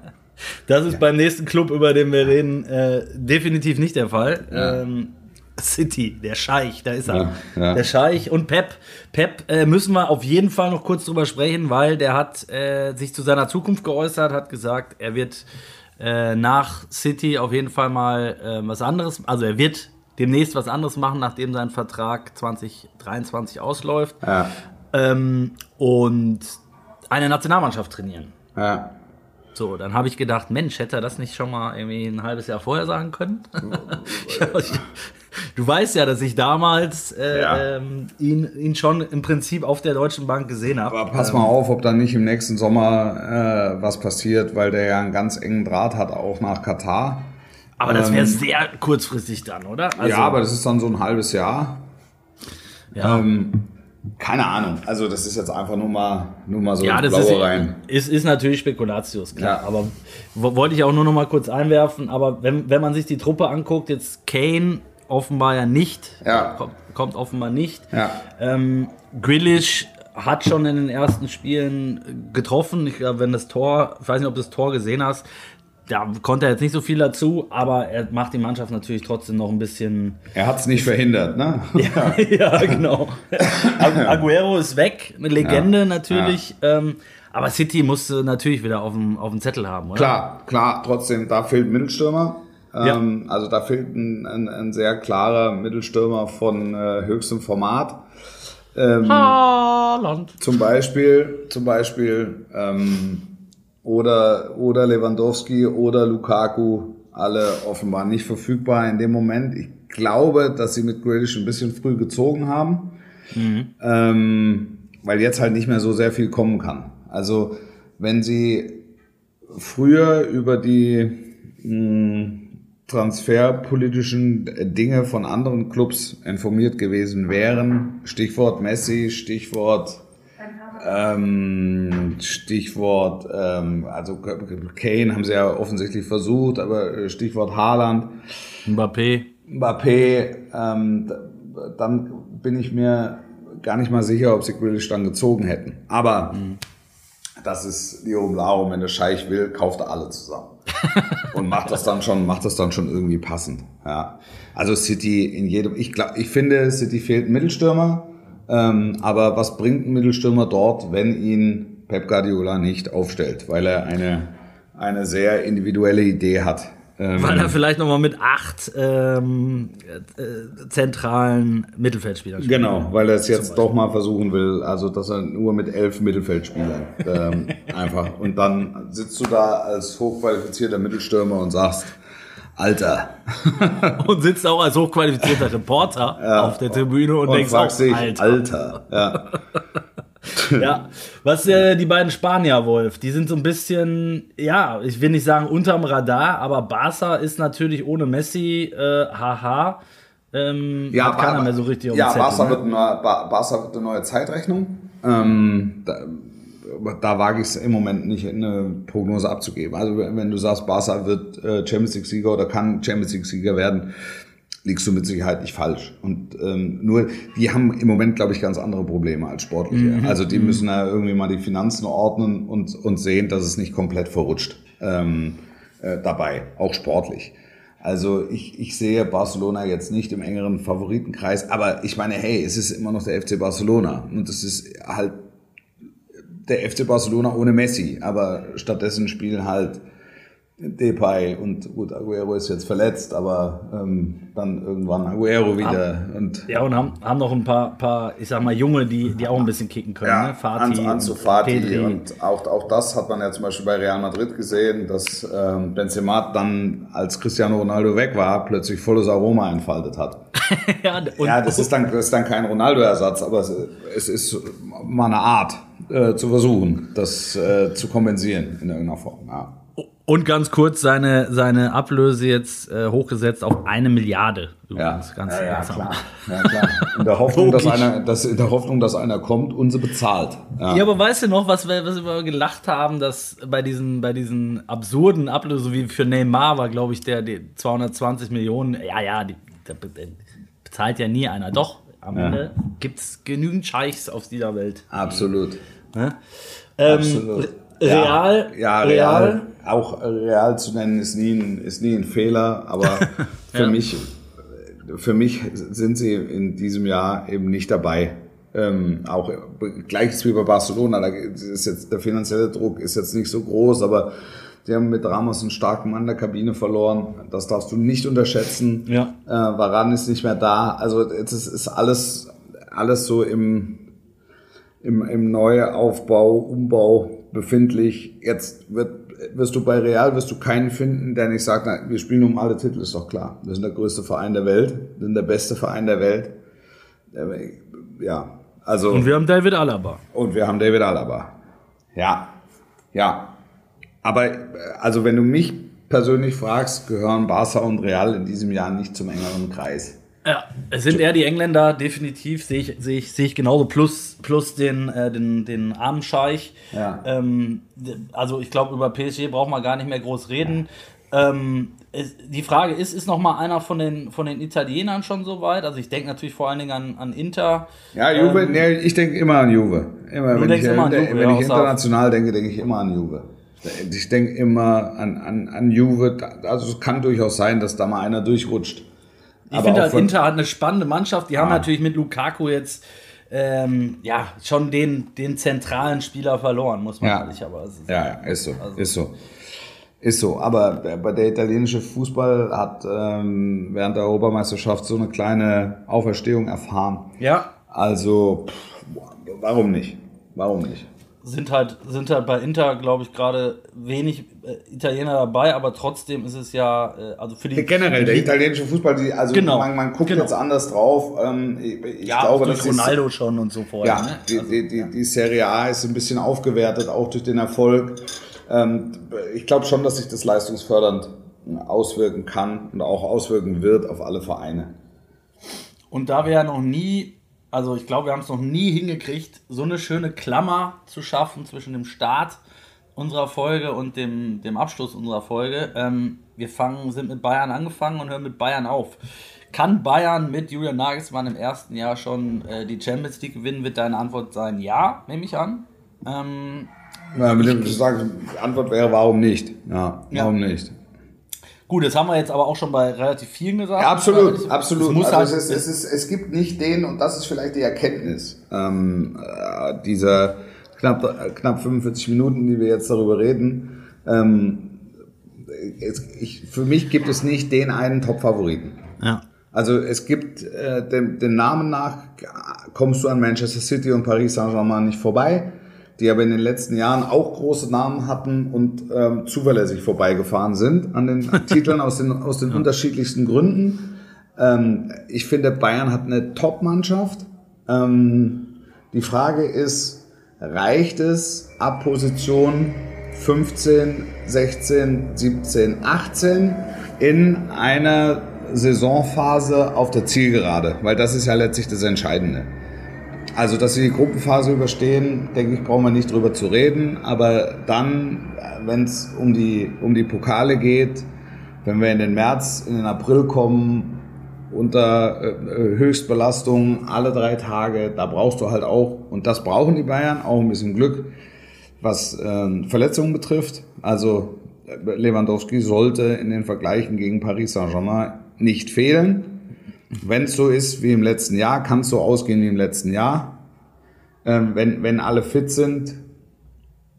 Speaker 2: Das ist beim nächsten Club, über den wir reden, äh, definitiv nicht der Fall. Ja. Ähm, City, der Scheich, da ist er. Ja, ja. Der Scheich und Pep. Pep äh, müssen wir auf jeden Fall noch kurz drüber sprechen, weil der hat äh, sich zu seiner Zukunft geäußert, hat gesagt, er wird äh, nach City auf jeden Fall mal äh, was anderes. Also er wird demnächst was anderes machen, nachdem sein Vertrag 2023 ausläuft. Ja. Ähm, und eine Nationalmannschaft trainieren. Ja. So, dann habe ich gedacht, Mensch, hätte er das nicht schon mal irgendwie ein halbes Jahr vorher sagen können? <laughs> du weißt ja, dass ich damals äh, ja. ähm, ihn, ihn schon im Prinzip auf der Deutschen Bank gesehen habe.
Speaker 1: Aber pass mal ähm, auf, ob da nicht im nächsten Sommer äh, was passiert, weil der ja einen ganz engen Draht hat, auch nach Katar.
Speaker 2: Aber das wäre ähm, sehr kurzfristig dann, oder?
Speaker 1: Also, ja, aber das ist dann so ein halbes Jahr. Ja. Ähm, keine Ahnung. Also das ist jetzt einfach nur mal, nur mal so
Speaker 2: ja, das ist, rein. Ist, ist natürlich Spekulatius, klar. Ja. Aber wollte ich auch nur noch mal kurz einwerfen. Aber wenn, wenn man sich die Truppe anguckt, jetzt Kane offenbar ja nicht. Ja. Kommt, kommt offenbar nicht. Ja. Ähm, Grealish hat schon in den ersten Spielen getroffen. Ich glaube, wenn das Tor, ich weiß nicht, ob du das Tor gesehen hast, da konnte er jetzt nicht so viel dazu, aber er macht die Mannschaft natürlich trotzdem noch ein bisschen.
Speaker 1: Er hat es nicht verhindert, ne? <laughs>
Speaker 2: ja, ja, genau. Aguero ist weg, eine Legende ja, natürlich. Ja. Ähm, aber City musste natürlich wieder auf dem, auf dem Zettel haben, oder?
Speaker 1: Klar, klar, trotzdem, da fehlt Mittelstürmer. Ähm, ja. Also da fehlt ein, ein, ein, sehr klarer Mittelstürmer von äh, höchstem Format. Ähm, Haaland. Zum Beispiel, zum Beispiel ähm, oder, oder Lewandowski oder Lukaku, alle offenbar nicht verfügbar in dem Moment. Ich glaube, dass sie mit Grealish ein bisschen früh gezogen haben, mhm. ähm, weil jetzt halt nicht mehr so sehr viel kommen kann. Also wenn sie früher über die mh, hm, transferpolitischen Dinge von anderen Clubs informiert gewesen wären, Stichwort Messi, Stichwort ähm, Stichwort, ähm, also Kane haben sie ja offensichtlich versucht, aber äh, Stichwort Haaland.
Speaker 2: Mbappé.
Speaker 1: Mbappé, ähm, dann bin ich mir gar nicht mal sicher, ob sie Grealish dann gezogen hätten. Aber mhm. das ist Leo Blau, wenn der Scheich will, kauft er alle zusammen. <laughs> und macht das dann schon, macht das dann schon irgendwie passend. Ja. Also City in jedem, ich glaube, ich finde, City fehlt ein Mittelstürmer. Ähm, aber was bringt ein Mittelstürmer dort, wenn ihn Pep Guardiola nicht aufstellt, weil er eine, eine sehr individuelle Idee hat?
Speaker 2: Ähm, Weil er vielleicht nochmal mit acht ähm, äh, zentralen Mittelfeldspielern
Speaker 1: spielt. Genau, weil er es jetzt doch mal versuchen will, also dass er nur mit elf Mittelfeldspielern <laughs> ähm, einfach. Und dann sitzt du da als hochqualifizierter Mittelstürmer und sagst, Alter. <laughs>
Speaker 2: und sitzt auch als hochqualifizierter Reporter <laughs> ja, auf der Tribüne und, und denkst
Speaker 1: auch, Alter. Alter. Ja. <laughs>
Speaker 2: ja, was äh, die beiden Spanier, Wolf, die sind so ein bisschen, ja, ich will nicht sagen unterm Radar, aber Barca ist natürlich ohne Messi, äh, haha. Ähm,
Speaker 1: ja, keiner mehr so richtig Ja, Barca, ne? wird eine, Barca wird eine neue Zeitrechnung. Ähm, da, da wage ich es im Moment nicht, eine Prognose abzugeben. Also wenn du sagst, Barca wird äh, Champions League Sieger oder kann Champions League Sieger werden, liegst du mit Sicherheit nicht falsch. Und ähm, nur, die haben im Moment, glaube ich, ganz andere Probleme als Sportliche. Mhm. Also die mhm. müssen da irgendwie mal die Finanzen ordnen und, und sehen, dass es nicht komplett verrutscht ähm, äh, dabei, auch sportlich. Also ich, ich sehe Barcelona jetzt nicht im engeren Favoritenkreis, aber ich meine, hey, es ist immer noch der FC Barcelona und es ist halt der FC Barcelona ohne Messi, aber stattdessen spielen halt Depay und gut, Aguero ist jetzt verletzt, aber ähm, dann irgendwann Aguero wieder.
Speaker 2: Haben, und ja, und haben, haben noch ein paar, paar, ich sag mal, Junge, die, die auch ein bisschen kicken können. Ja,
Speaker 1: ne? Fati Ansu Fati. Pedri. Und auch, auch das hat man ja zum Beispiel bei Real Madrid gesehen, dass ähm, Benzema dann, als Cristiano Ronaldo weg war, plötzlich volles Aroma entfaltet hat. <laughs> ja, ja, das ist dann, das ist dann kein Ronaldo-Ersatz, aber es, es, ist mal eine Art äh, zu versuchen, das äh, zu kompensieren in irgendeiner Form. Ja.
Speaker 2: Und ganz kurz seine, seine Ablöse jetzt äh, hochgesetzt auf eine Milliarde.
Speaker 1: Übrigens. Ja, ganz, ja, ja, klar. <laughs> ja, klar. In der Hoffnung, dass einer, dass, in der Hoffnung, dass einer kommt und sie bezahlt.
Speaker 2: Ja, ja aber weißt du noch, was wir, was wir gelacht haben, dass bei diesen, bei diesen absurden Ablösen, wie für Neymar war, glaube ich, der die 220 Millionen, ja, ja, die, der bezahlt ja nie einer. Doch, am ja. Ende gibt es genügend Scheichs auf dieser Welt.
Speaker 1: Absolut.
Speaker 2: Ne? Ähm, Absolut. Real,
Speaker 1: ja, Real, Real, auch Real zu nennen ist nie ein, ist nie ein Fehler, aber <laughs> für ja. mich, für mich sind sie in diesem Jahr eben nicht dabei. Ähm, auch gleiches wie bei Barcelona, da ist jetzt der finanzielle Druck ist jetzt nicht so groß, aber die haben mit Ramos einen starken Mann der Kabine verloren. Das darfst du nicht unterschätzen. Ja. Äh, Varan ist nicht mehr da. Also es ist, ist alles, alles so im, im, im Neuaufbau, Umbau befindlich. Jetzt wird, wirst du bei Real wirst du keinen finden, der nicht sagt, na, wir spielen um alle Titel, ist doch klar. Wir sind der größte Verein der Welt, wir sind der beste Verein der Welt. Ja, also.
Speaker 2: Und wir haben David Alaba.
Speaker 1: Und wir haben David Alaba. Ja, ja. Aber also wenn du mich persönlich fragst, gehören Barca und Real in diesem Jahr nicht zum engeren Kreis.
Speaker 2: Ja, es sind eher die Engländer, definitiv, sehe ich, sehe ich, sehe ich genauso, plus, plus den, äh, den, den armen Scheich. Ja. Ähm, also ich glaube, über PSG braucht man gar nicht mehr groß reden. Ähm, es, die Frage ist, ist noch mal einer von den, von den Italienern schon so weit? Also ich denke natürlich vor allen Dingen an, an Inter.
Speaker 1: Ja, Juve, ähm, nee, ich denke immer an Juve. Immer, wenn ich, immer an Juve, wenn ja, ich international denke, denke ich immer an Juve. Ich denke immer an, an, an Juve. Also es kann durchaus sein, dass da mal einer durchrutscht.
Speaker 2: Ich finde halt, Inter hat eine spannende Mannschaft. Die ah. haben natürlich mit Lukaku jetzt ähm, ja schon den, den zentralen Spieler verloren, muss man
Speaker 1: ja.
Speaker 2: ehrlich aber
Speaker 1: ist Ja, ja, ist so. Also. Ist so. Ist so, aber bei der italienische Fußball hat ähm, während der Europameisterschaft so eine kleine Auferstehung erfahren.
Speaker 2: Ja.
Speaker 1: Also, pff, warum nicht? Warum nicht?
Speaker 2: Sind halt, sind halt bei Inter, glaube ich, gerade wenig äh, Italiener dabei, aber trotzdem ist es ja, äh, also für die.
Speaker 1: Generell,
Speaker 2: die,
Speaker 1: der italienische Fußball, die, also genau, man, man guckt genau. jetzt anders drauf. Ähm, ich, ich
Speaker 2: ja, glaube, durch Ronaldo ist, schon und so vorher.
Speaker 1: Ja, ne? die, also, die, die, ja. die Serie A ist ein bisschen aufgewertet, auch durch den Erfolg. Ähm, ich glaube schon, dass sich das leistungsfördernd auswirken kann und auch auswirken wird auf alle Vereine.
Speaker 2: Und da wir ja noch nie also ich glaube, wir haben es noch nie hingekriegt, so eine schöne Klammer zu schaffen zwischen dem Start unserer Folge und dem, dem Abschluss unserer Folge. Ähm, wir fangen, sind mit Bayern angefangen und hören mit Bayern auf. Kann Bayern mit Julian Nagelsmann im ersten Jahr schon äh, die Champions League gewinnen? Wird deine Antwort sein ja, nehme ich an?
Speaker 1: Ähm, ja, mit dem, ich die Antwort wäre, warum nicht? Ja, warum ja. nicht?
Speaker 2: Gut, das haben wir jetzt aber auch schon bei relativ vielen gesagt.
Speaker 1: Ja, absolut, es, absolut. Es, muss also halt es, ist, es, ist, es gibt nicht den, und das ist vielleicht die Erkenntnis ähm, äh, dieser knapp, knapp 45 Minuten, die wir jetzt darüber reden. Ähm, es, ich, für mich gibt es nicht den einen Top-Favoriten. Ja. Also es gibt äh, den, den Namen nach, kommst du an Manchester City und Paris Saint-Germain nicht vorbei die aber in den letzten Jahren auch große Namen hatten und ähm, zuverlässig vorbeigefahren sind an den <laughs> Titeln aus den, aus den unterschiedlichsten Gründen. Ähm, ich finde, Bayern hat eine Top-Mannschaft. Ähm, die Frage ist, reicht es ab Position 15, 16, 17, 18 in einer Saisonphase auf der Zielgerade? Weil das ist ja letztlich das Entscheidende. Also, dass sie die Gruppenphase überstehen, denke ich, brauchen wir nicht drüber zu reden. Aber dann, wenn es um die, um die Pokale geht, wenn wir in den März, in den April kommen, unter äh, Höchstbelastung alle drei Tage, da brauchst du halt auch, und das brauchen die Bayern, auch ein bisschen Glück, was äh, Verletzungen betrifft. Also Lewandowski sollte in den Vergleichen gegen Paris Saint-Germain nicht fehlen. Wenn es so ist wie im letzten Jahr, kann es so ausgehen wie im letzten Jahr. Ähm, wenn, wenn alle fit sind,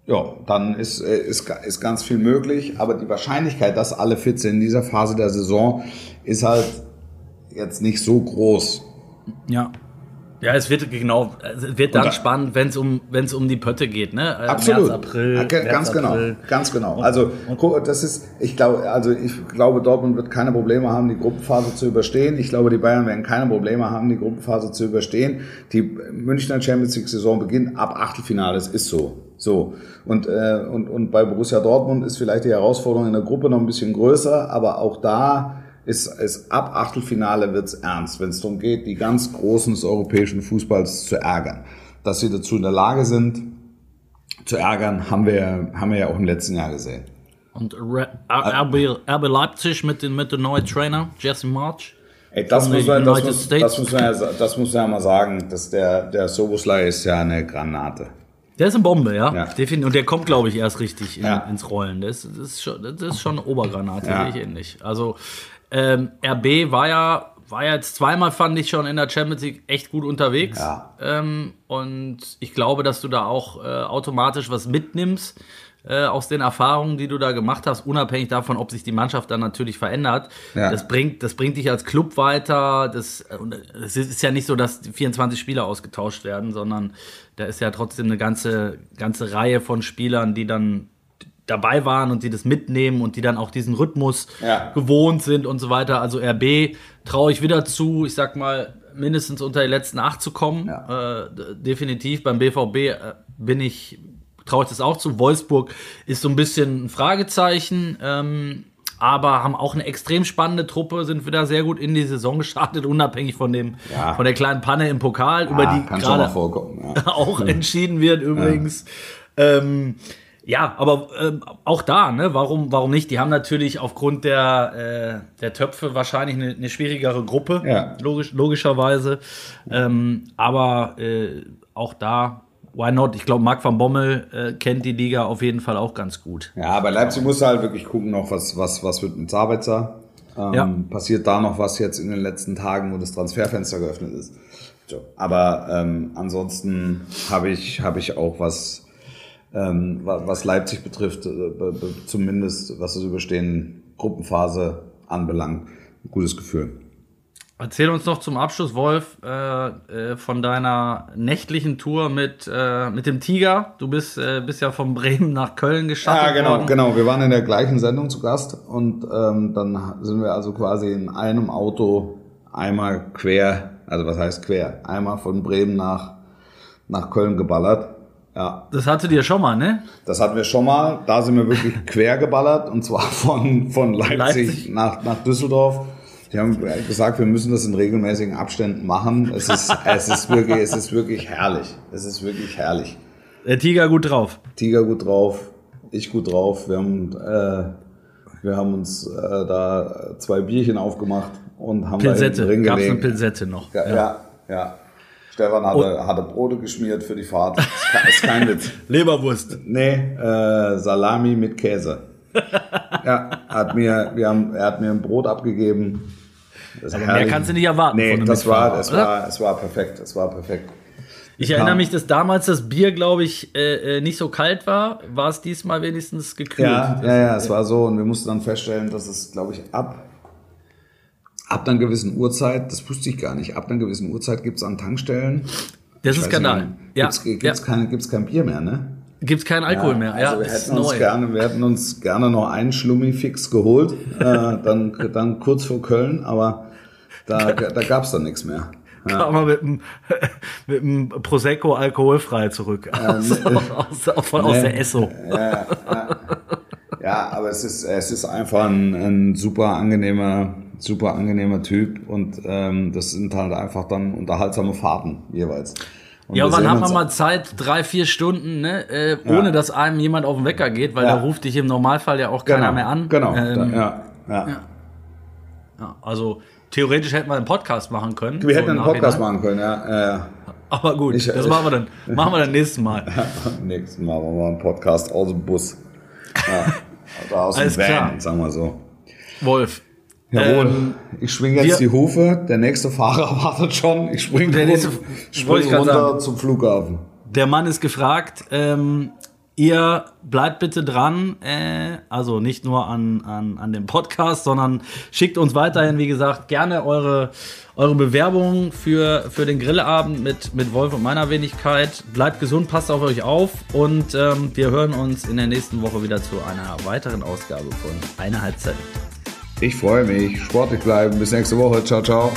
Speaker 1: ja, dann ist, äh, ist, ist ganz viel möglich. Aber die Wahrscheinlichkeit, dass alle fit sind in dieser Phase der Saison, ist halt jetzt nicht so groß.
Speaker 2: Ja. Ja, es wird genau, es wird dann da, spannend, wenn es um, wenn es um die Pötte geht, ne?
Speaker 1: Äh, Absolut. März, April, ganz März, genau, April. ganz genau. Also das ist, ich glaube, also ich glaube, Dortmund wird keine Probleme haben, die Gruppenphase zu überstehen. Ich glaube, die Bayern werden keine Probleme haben, die Gruppenphase zu überstehen. Die Münchner Champions League Saison beginnt ab Achtelfinale. Es ist so. So. Und, äh, und, und bei Borussia Dortmund ist vielleicht die Herausforderung in der Gruppe noch ein bisschen größer, aber auch da ist, ist ab Achtelfinale wird's ernst, wenn es darum geht, die ganz Großen des europäischen Fußballs zu ärgern. Dass sie dazu in der Lage sind, zu ärgern, haben wir, haben wir ja auch im letzten Jahr gesehen.
Speaker 2: Und RB, RB Leipzig mit dem, mit dem neuen Trainer, Jesse March.
Speaker 1: Ey, das, muss man, das, muss, das, muss man ja, das muss man ja mal sagen, dass der, der Soboslai ist ja eine Granate.
Speaker 2: Der ist eine Bombe, ja. ja. Und der kommt, glaube ich, erst richtig in, ja. ins Rollen. Das, das, ist schon, das ist schon eine Obergranate, ja. sehe ich ähnlich. Also ähm, RB war ja, war ja jetzt zweimal, fand ich schon in der Champions League echt gut unterwegs. Ja. Ähm, und ich glaube, dass du da auch äh, automatisch was mitnimmst äh, aus den Erfahrungen, die du da gemacht hast, unabhängig davon, ob sich die Mannschaft dann natürlich verändert. Ja. Das, bringt, das bringt dich als Club weiter. Das, es ist ja nicht so, dass 24 Spieler ausgetauscht werden, sondern da ist ja trotzdem eine ganze, ganze Reihe von Spielern, die dann dabei waren und die das mitnehmen und die dann auch diesen Rhythmus ja. gewohnt sind und so weiter. Also RB traue ich wieder zu, ich sag mal, mindestens unter die letzten acht zu kommen. Ja. Äh, definitiv. Beim BVB äh, bin ich, traue ich das auch zu. Wolfsburg ist so ein bisschen ein Fragezeichen. Ähm, aber haben auch eine extrem spannende Truppe, sind wieder sehr gut in die Saison gestartet, unabhängig von dem ja. von der kleinen Panne im Pokal, ja, über die gerade <laughs> auch entschieden wird übrigens. Ähm, ja, aber äh, auch da, ne, warum, warum nicht? Die haben natürlich aufgrund der, äh, der Töpfe wahrscheinlich eine, eine schwierigere Gruppe, ja. logisch, logischerweise. Ähm, aber äh, auch da, why not? Ich glaube, Marc van Bommel äh, kennt die Liga auf jeden Fall auch ganz gut.
Speaker 1: Ja, aber Leipzig muss halt wirklich gucken, noch was, was, was wird mit Sabitzer. Ähm, ja. Passiert da noch was jetzt in den letzten Tagen, wo das Transferfenster geöffnet ist? So. Aber ähm, ansonsten habe ich, hab ich auch was ähm, was Leipzig betrifft, äh, zumindest was das Überstehen Gruppenphase anbelangt, ein gutes Gefühl.
Speaker 2: Erzähl uns noch zum Abschluss, Wolf, äh, äh, von deiner nächtlichen Tour mit, äh, mit dem Tiger. Du bist, äh, bist ja von Bremen nach Köln geschafft. Ja,
Speaker 1: genau, worden. genau. Wir waren in der gleichen Sendung zu Gast und ähm, dann sind wir also quasi in einem Auto einmal quer, also was heißt quer, einmal von Bremen nach, nach Köln geballert.
Speaker 2: Ja. Das hattet ihr schon mal, ne?
Speaker 1: Das hatten wir schon mal. Da sind wir wirklich <laughs> quer geballert und zwar von, von Leipzig, Leipzig. Nach, nach Düsseldorf. Die haben gesagt, wir müssen das in regelmäßigen Abständen machen. Es ist, <laughs> es ist wirklich, es ist wirklich herrlich. Es ist wirklich herrlich.
Speaker 2: Der Tiger gut drauf.
Speaker 1: Tiger gut drauf. Ich gut drauf. Wir haben, äh, wir haben uns äh, da zwei Bierchen aufgemacht und haben
Speaker 2: Pilsette. da Gab's eine Pilsette noch.
Speaker 1: Ja, ja. ja. Stefan hatte, hatte Brote geschmiert für die Fahrt. Ist kein, ist kein Witz. <laughs>
Speaker 2: Leberwurst.
Speaker 1: Nee, äh, Salami mit Käse. <laughs> ja, hat mir, wir haben, er hat mir ein Brot abgegeben. Das
Speaker 2: Aber mehr kannst du nicht erwarten
Speaker 1: Nee, das war, das
Speaker 2: oder?
Speaker 1: war, es war perfekt. Es war perfekt.
Speaker 2: Ich erinnere mich, dass damals das Bier, glaube ich, äh, äh, nicht so kalt war. War es diesmal wenigstens gekühlt?
Speaker 1: Ja, ja, ja, es war so. Und wir mussten dann feststellen, dass es, glaube ich, ab, ab einer gewissen Uhrzeit, das wusste ich gar nicht, ab einer gewissen Uhrzeit gibt es an Tankstellen.
Speaker 2: Das ist Skandal. Ja,
Speaker 1: Gibt's, gibt's,
Speaker 2: ja.
Speaker 1: kein, gibt's kein Bier mehr, ne?
Speaker 2: Gibt's keinen Alkohol mehr. Ja,
Speaker 1: also wir hätten uns
Speaker 2: neu.
Speaker 1: gerne, wir hätten uns gerne noch einen Schlummi-Fix geholt, <laughs> äh, dann, dann kurz vor Köln, aber da, da gab's dann nichts mehr.
Speaker 2: Kam mal mit dem, <laughs> mit dem Prosecco alkoholfrei zurück. aus, <laughs> aus, aus, von, aus
Speaker 1: Nee.
Speaker 2: der Esso.
Speaker 1: Ja, aber es ist, es ist einfach ein, ein super angenehmer, super angenehmer Typ und ähm, das sind halt einfach dann unterhaltsame Fahrten jeweils. Und
Speaker 2: Ja,
Speaker 1: wir
Speaker 2: wann hat man mal Zeit? Drei, vier Stunden, ne? Äh, ohne dass einem jemand auf den Wecker geht, weil
Speaker 1: Ja.
Speaker 2: da ruft dich im Normalfall ja auch keiner
Speaker 1: genau,
Speaker 2: mehr an.
Speaker 1: Genau,
Speaker 2: Ähm,
Speaker 1: ja, ja.
Speaker 2: ja, also theoretisch hätten wir einen Podcast machen können.
Speaker 1: Wir hätten
Speaker 2: so im
Speaker 1: einen Podcast machen können, ja. Äh, <laughs>
Speaker 2: Aber gut,
Speaker 1: Ich-
Speaker 2: das machen wir dann. <laughs> Machen wir dann nächstes Mal. <laughs>
Speaker 1: nächsten Mal machen wir einen Podcast aus dem Bus. Ja, oder aus
Speaker 2: Alles
Speaker 1: dem Van,
Speaker 2: klar.
Speaker 1: sagen wir so.
Speaker 2: Wolf.
Speaker 1: Jawohl,
Speaker 2: Ähm,
Speaker 1: ich schwinge jetzt
Speaker 2: wir-
Speaker 1: die Hufe, der nächste Fahrer <laughs> wartet schon. Ich springe
Speaker 2: Der nächste- ich
Speaker 1: spring
Speaker 2: grad
Speaker 1: runter
Speaker 2: sagen.
Speaker 1: zum Flughafen.
Speaker 2: Der Mann ist gefragt. Ähm, ihr bleibt bitte dran. Äh, also nicht nur an, an, an dem Podcast, sondern schickt uns weiterhin, wie gesagt, gerne eure, eure Bewerbungen für, für den Grillabend mit, mit Wolf und meiner Wenigkeit. Bleibt gesund, passt auf euch auf und ähm, wir hören uns in der nächsten Woche wieder zu einer weiteren Ausgabe von Eine Halbzeit.
Speaker 1: Ich freue mich. Sportlich bleiben. Bis nächste Woche. Ciao, ciao.